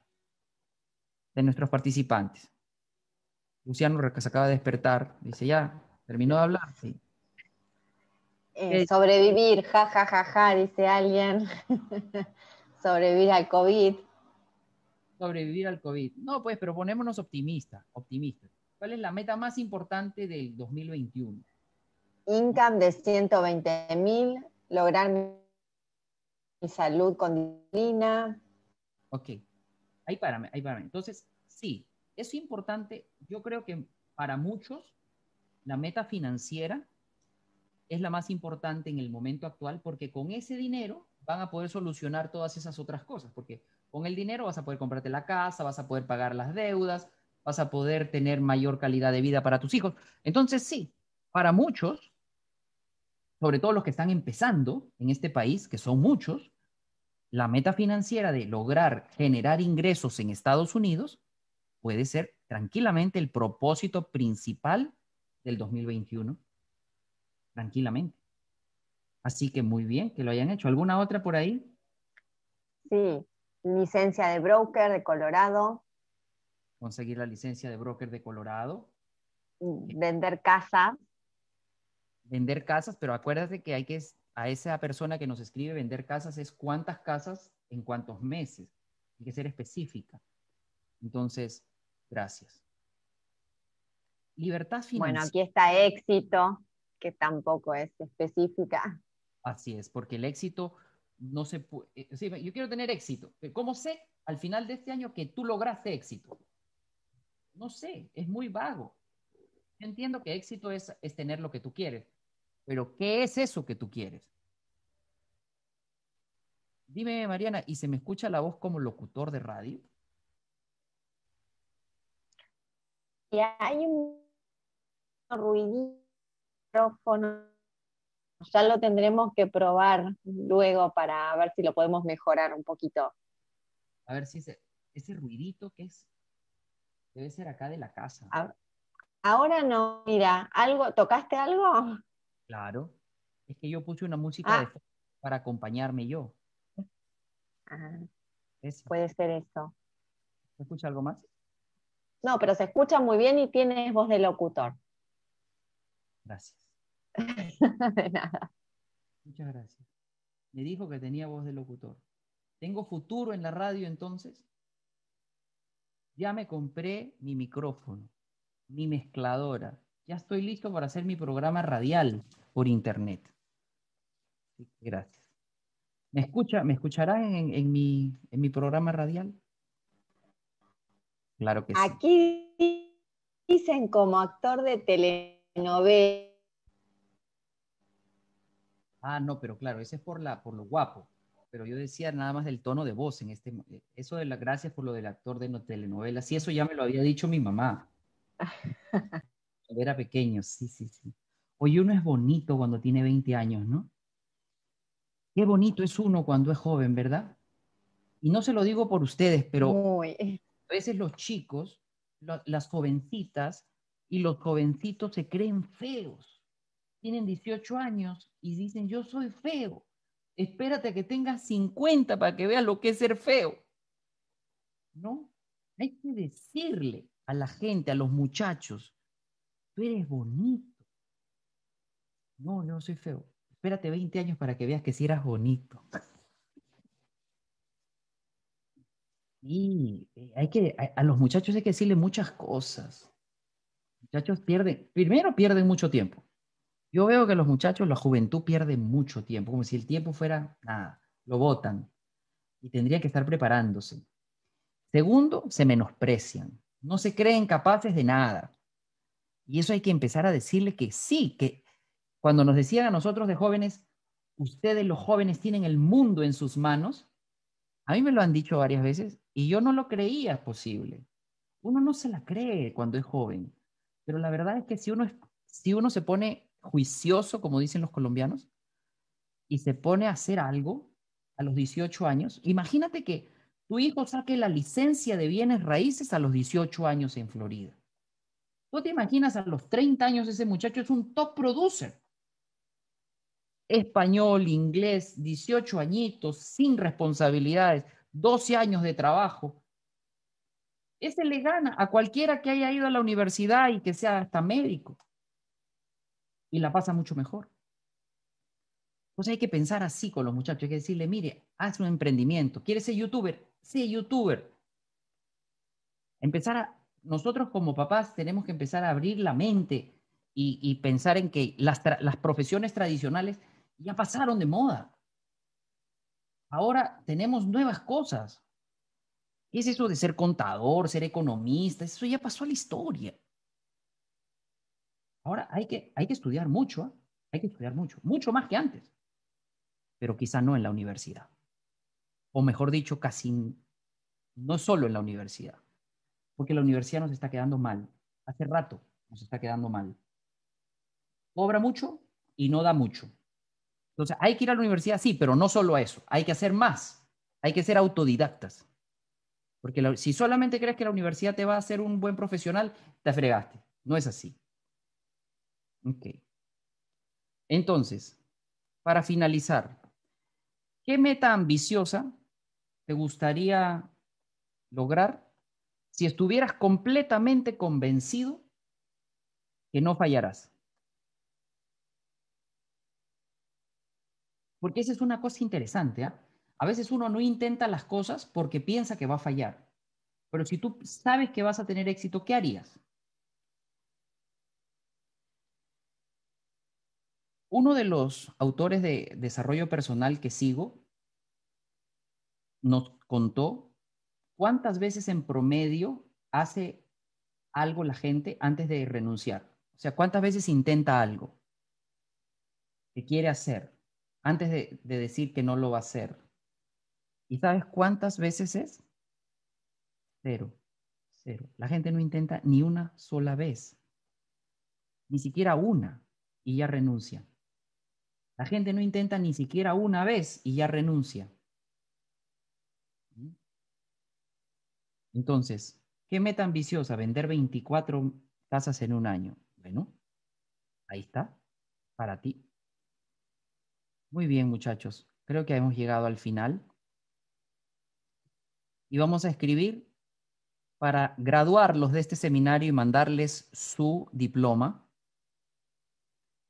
de nuestros participantes. Luciano se acaba de despertar, dice ya, terminó de hablar, sí. Eh, sobrevivir, ja, ja, ja, ja, dice alguien. sobrevivir al COVID sobrevivir al COVID. No, pues, pero ponémonos optimistas, optimistas. ¿Cuál es la meta más importante del 2021? Income de 120 mil, lograr mi salud con disciplina. Ok, ahí párame, ahí párame. Entonces, sí, es importante, yo creo que para muchos la meta financiera es la más importante en el momento actual porque con ese dinero van a poder solucionar todas esas otras cosas, porque con el dinero vas a poder comprarte la casa, vas a poder pagar las deudas, vas a poder tener mayor calidad de vida para tus hijos. Entonces, sí, para muchos, sobre todo los que están empezando en este país, que son muchos, la meta financiera de lograr generar ingresos en Estados Unidos puede ser tranquilamente el propósito principal del 2021. Tranquilamente. Así que muy bien que lo hayan hecho. ¿Alguna otra por ahí? Sí, licencia de broker de Colorado. Conseguir la licencia de broker de Colorado. Vender casas. Vender casas, pero acuérdate que hay que, a esa persona que nos escribe vender casas es cuántas casas en cuántos meses. Hay que ser específica. Entonces, gracias. Libertad financiera. Bueno, aquí está éxito, que tampoco es específica. Así es, porque el éxito no se puede... Eh, yo quiero tener éxito. ¿Cómo sé al final de este año que tú lograste éxito? No sé, es muy vago. entiendo que éxito es, es tener lo que tú quieres, pero ¿qué es eso que tú quieres? Dime, Mariana, ¿y se me escucha la voz como locutor de radio? Y hay un ruidito, micrófono ya lo tendremos que probar luego para ver si lo podemos mejorar un poquito. A ver si ese, ese ruidito que es, debe ser acá de la casa. Ahora no, mira, algo, ¿tocaste algo? Claro, es que yo puse una música ah. para acompañarme yo. Ah, puede ser eso. ¿Se escucha algo más? No, pero se escucha muy bien y tienes voz de locutor. Gracias. de nada. Muchas gracias. Me dijo que tenía voz de locutor. ¿Tengo futuro en la radio entonces? Ya me compré mi micrófono, mi mezcladora. Ya estoy listo para hacer mi programa radial por internet. Gracias. ¿Me, escucha, ¿me escucharán en, mi, en mi programa radial? Claro que sí. Aquí dicen como actor de telenovela Ah, no, pero claro, ese es por, la, por lo guapo. Pero yo decía nada más del tono de voz en este. Eh, eso de las gracias por lo del actor de telenovelas. Sí, eso ya me lo había dicho mi mamá. Cuando era pequeño, sí, sí, sí. Oye, uno es bonito cuando tiene 20 años, ¿no? Qué bonito es uno cuando es joven, ¿verdad? Y no se lo digo por ustedes, pero a veces los chicos, las jovencitas y los jovencitos se creen feos tienen 18 años y dicen, yo soy feo. Espérate a que tengas 50 para que veas lo que es ser feo. ¿No? Hay que decirle a la gente, a los muchachos, tú eres bonito. No, no soy feo. Espérate 20 años para que veas que si eras bonito. Eh, hay que, a los muchachos hay que decirle muchas cosas. Muchachos pierden, primero pierden mucho tiempo. Yo veo que los muchachos, la juventud pierde mucho tiempo, como si el tiempo fuera nada, lo botan y tendría que estar preparándose. Segundo, se menosprecian, no se creen capaces de nada. Y eso hay que empezar a decirle que sí, que cuando nos decían a nosotros de jóvenes, ustedes los jóvenes tienen el mundo en sus manos, a mí me lo han dicho varias veces y yo no lo creía posible. Uno no se la cree cuando es joven, pero la verdad es que si uno, si uno se pone juicioso, como dicen los colombianos, y se pone a hacer algo a los 18 años, imagínate que tu hijo saque la licencia de bienes raíces a los 18 años en Florida. ¿Tú te imaginas a los 30 años ese muchacho es un top producer? Español, inglés, 18 añitos, sin responsabilidades, 12 años de trabajo. Ese le gana a cualquiera que haya ido a la universidad y que sea hasta médico y la pasa mucho mejor. Pues hay que pensar así con los muchachos, hay que decirle, mire, haz un emprendimiento, ¿quieres ser youtuber? Sé youtuber. Empezar a, nosotros como papás tenemos que empezar a abrir la mente y, pensar en que las, las profesiones tradicionales ya pasaron de moda. Ahora tenemos nuevas cosas. ¿Qué es eso de ser contador, ser economista? Eso ya pasó a la historia. Ahora hay que, hay que estudiar mucho, ¿ah? hay que estudiar mucho, mucho más que antes, pero quizá no en la universidad. O mejor dicho, casi no solo en la universidad, porque la universidad nos está quedando mal. Hace rato nos está quedando mal. Cobra mucho y no da mucho. Entonces, hay que ir a la universidad, sí, pero no solo a eso, hay que hacer más, hay que ser autodidactas. Porque si solamente crees que la universidad te va a hacer un buen profesional, te fregaste. No es así. Ok. Entonces, para finalizar, ¿qué meta ambiciosa te gustaría lograr si estuvieras completamente convencido que no fallarás? Porque esa es una cosa interesante. ¿ah? A veces uno no intenta las cosas porque piensa que va a fallar. Pero si tú sabes que vas a tener éxito, ¿qué harías? Uno de los autores de desarrollo personal que sigo nos contó cuántas veces en promedio hace algo la gente antes de renunciar. O sea, cuántas veces intenta algo que quiere hacer antes de, de decir que no lo va a hacer. ¿Y sabes cuántas veces es? Cero. Cero. La gente no intenta ni una sola vez. Ni siquiera una. Y ya renuncia. La gente no intenta ni siquiera una vez y ya renuncia. Entonces, ¿qué meta ambiciosa? Vender 24 casas en un año. Bueno, ahí está, para ti. Muy bien, muchachos. Creo que hemos llegado al final y vamos a escribir para graduarlos de este seminario y mandarles su diploma.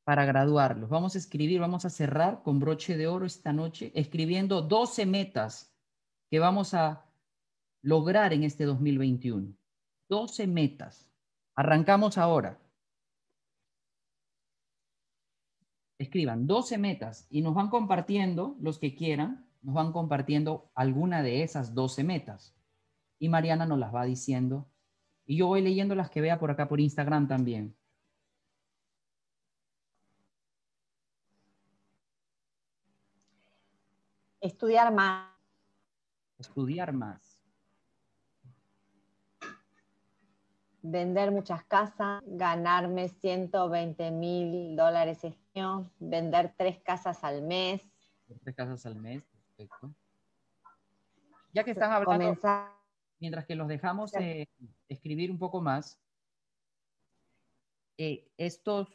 Para graduarlos, vamos a escribir, vamos a cerrar con broche de oro esta noche, escribiendo 12 metas que vamos a lograr en este 2021. 12 metas. Arrancamos ahora. Escriban 12 metas y nos van compartiendo los que quieran nos van compartiendo alguna de esas 12 metas. Y Mariana nos las va diciendo. Y yo voy leyendo las que vea por acá por Instagram también. Estudiar más. Estudiar más. Vender muchas casas, ganarme 120 mil dólares este año, vender tres casas al mes. Tres casas al mes. Perfecto. Ya que están hablando, mientras que los dejamos eh, escribir un poco más, eh, estos,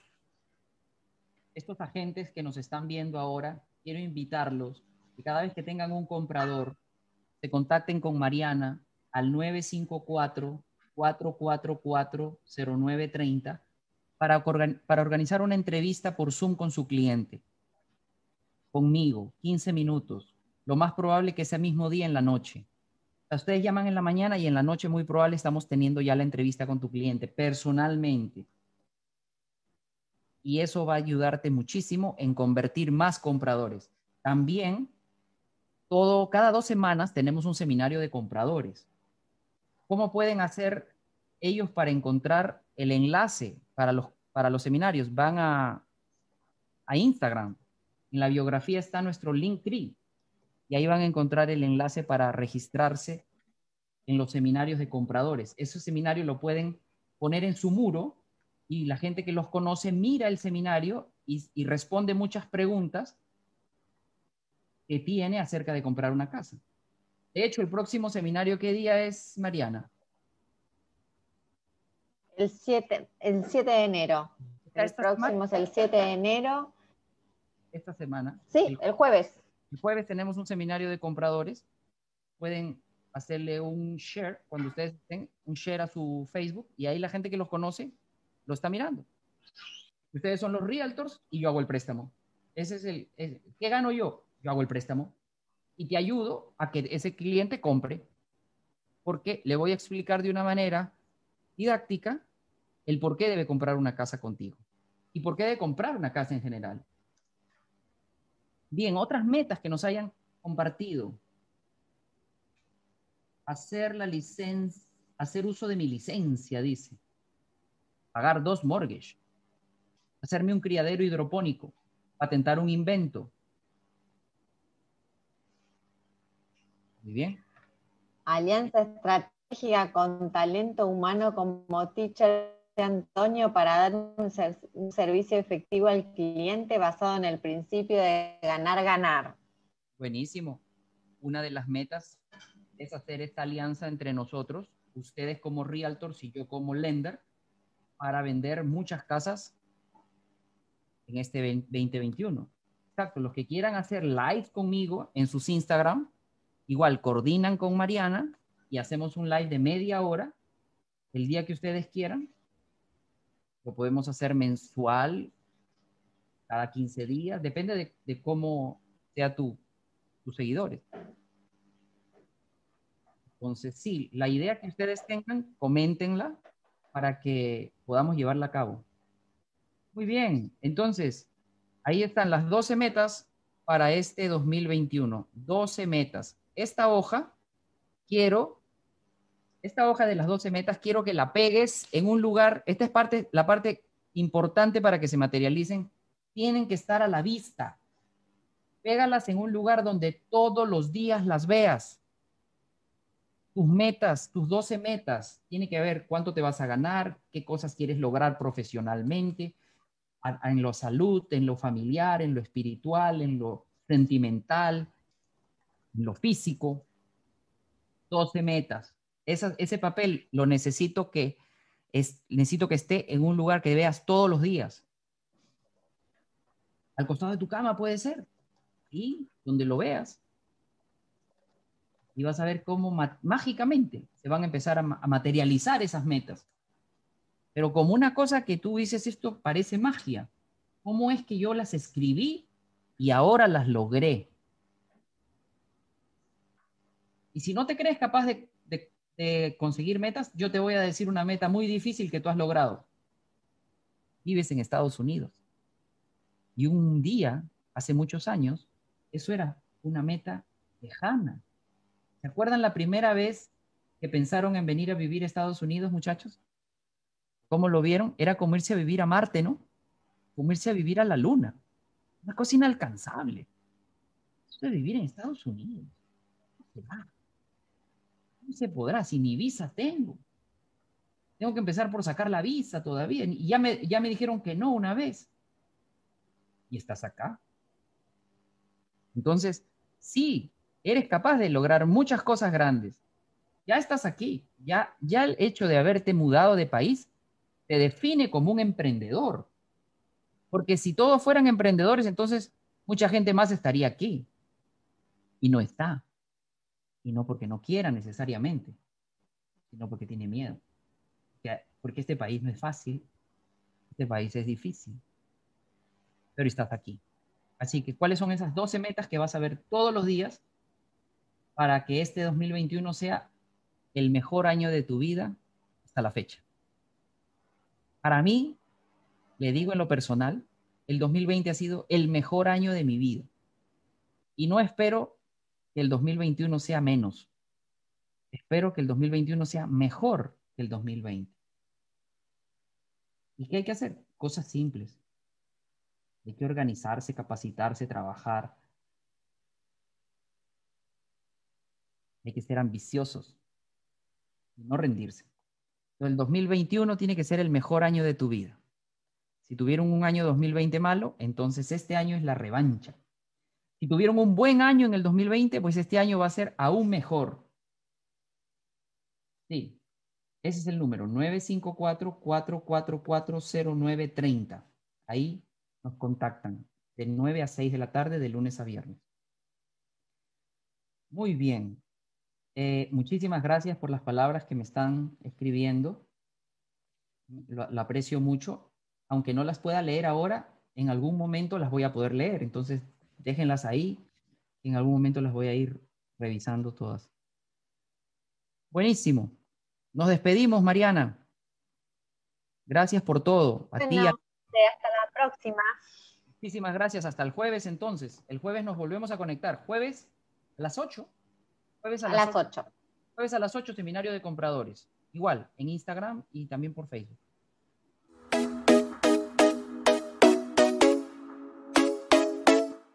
estos agentes que nos están viendo ahora, quiero invitarlos cada vez que tengan un comprador, se contacten con Mariana al 954-444-0930 para, para organizar una entrevista por Zoom con su cliente. Conmigo, 15 minutos lo más probable que ese mismo día en la noche. ustedes llaman en la mañana y en la noche muy probable estamos teniendo ya la entrevista con tu cliente personalmente. Y eso va a ayudarte muchísimo en convertir más compradores. También, todo, cada dos semanas tenemos un seminario de compradores. ¿Cómo pueden hacer ellos para encontrar el enlace para los, para los seminarios? Van a, a Instagram. En la biografía está nuestro link tree y ahí van a encontrar el enlace para registrarse en los seminarios de compradores. Ese seminario lo pueden poner en su muro y la gente que los conoce mira el seminario y, responde muchas preguntas que tiene acerca de comprar una casa. De hecho, el próximo seminario, ¿qué día es, Mariana? El 7, el 7 de enero. El próximo es el 7 de enero. Esta semana. Sí, el jueves. El jueves tenemos un seminario de compradores. Pueden hacerle un share cuando ustedes estén, un share a su Facebook y ahí la gente que los conoce lo está mirando. Ustedes son los realtors y yo hago el préstamo. Ese es el, ¿qué gano yo? Yo hago el préstamo y te ayudo a que ese cliente compre porque le voy a explicar de una manera didáctica el por qué debe comprar una casa contigo y por qué debe comprar una casa en general. Bien, otras metas que nos hayan compartido. Hacer la licencia, hacer uso de mi licencia, dice. Pagar dos mortgage. Hacerme un criadero hidropónico. Patentar un invento. Muy bien. Alianza estratégica con talento humano como teacher Antonio para dar un, servicio efectivo al cliente basado en el principio de ganar-ganar. Buenísimo. Una de las metas es hacer esta alianza entre nosotros, ustedes como realtors y yo como lender, para vender muchas casas en este 2021. Exacto, los que quieran hacer live conmigo en sus Instagram, igual coordinan con Mariana y hacemos un live de media hora el día que ustedes quieran lo podemos hacer mensual, cada 15 días, depende de, cómo sea tu, tus seguidores. Entonces, sí, la idea que ustedes tengan, coméntenla para que podamos llevarla a cabo. Muy bien, entonces, ahí están las 12 metas para este 2021. 12 metas. Esta hoja, quiero esta hoja de las 12 metas quiero que la pegues en un lugar, esta es parte, la parte importante para que se materialicen, tienen que estar a la vista. Pégalas en un lugar donde todos los días las veas. Tus metas, tus 12 metas, tiene que ver cuánto te vas a ganar, qué cosas quieres lograr profesionalmente, en lo salud, en lo familiar, en lo espiritual, en lo sentimental, en lo físico. 12 metas ese papel lo necesito que, es, necesito que esté en un lugar que veas todos los días. Al costado de tu cama puede ser. Y donde lo veas. Y vas a ver cómo mágicamente se van a empezar a, a materializar esas metas. Pero como una cosa que tú dices, esto parece magia. ¿Cómo es que yo las escribí y ahora las logré? Y si no te crees capaz de conseguir metas, yo te voy a decir una meta muy difícil que tú has logrado. Vives en Estados Unidos. Y un día, hace muchos años, eso era una meta lejana. ¿Se acuerdan la primera vez que pensaron en venir a vivir a Estados Unidos, muchachos? ¿Cómo lo vieron? Era como irse a vivir a Marte, ¿no? Como irse a vivir a la Luna. Una cosa inalcanzable. Eso de vivir en Estados Unidos. se va se podrá, si ni visa tengo. Tengo que empezar por sacar la visa todavía. Y ya me, ya me dijeron que no una vez. Y estás acá. Entonces, sí, eres capaz de lograr muchas cosas grandes. Ya estás aquí. Ya, ya el hecho de haberte mudado de país te define como un emprendedor. Porque si todos fueran emprendedores, entonces mucha gente más estaría aquí. Y no está. Y no porque no quiera necesariamente, sino porque tiene miedo. Porque este país no es fácil, este país es difícil. Pero estás aquí. Así que, ¿cuáles son esas 12 metas que vas a ver todos los días para que este 2021 sea el mejor año de tu vida hasta la fecha? Para mí, le digo en lo personal, el 2020 ha sido el mejor año de mi vida. Y no espero que el 2021 sea menos. Espero que el 2021 sea mejor que el 2020. ¿Y qué hay que hacer? Cosas simples. Hay que organizarse, capacitarse, trabajar. Hay que ser ambiciosos y no rendirse. el 2021 tiene que ser el mejor año de tu vida. Si tuvieron un año 2020 malo, entonces este año es la revancha. Si tuvieron un buen año en el 2020, pues este año va a ser aún mejor. Sí, ese es el número, 954-444-0930. Ahí nos contactan de 9 a 6 de la tarde, de lunes a viernes. Muy bien. Eh, muchísimas gracias por las palabras que me están escribiendo. Lo, lo, aprecio mucho. Aunque no las pueda leer ahora, en algún momento las voy a poder leer. Entonces, déjenlas ahí. En algún momento las voy a ir revisando todas. Buenísimo. Nos despedimos, Mariana. Gracias por todo. A ti. hasta la próxima. Muchísimas gracias. Hasta el jueves entonces. El jueves nos volvemos a conectar. Jueves a las 8. Jueves a, las 8. Jueves a las 8, seminario de compradores. Igual, en Instagram y también por Facebook.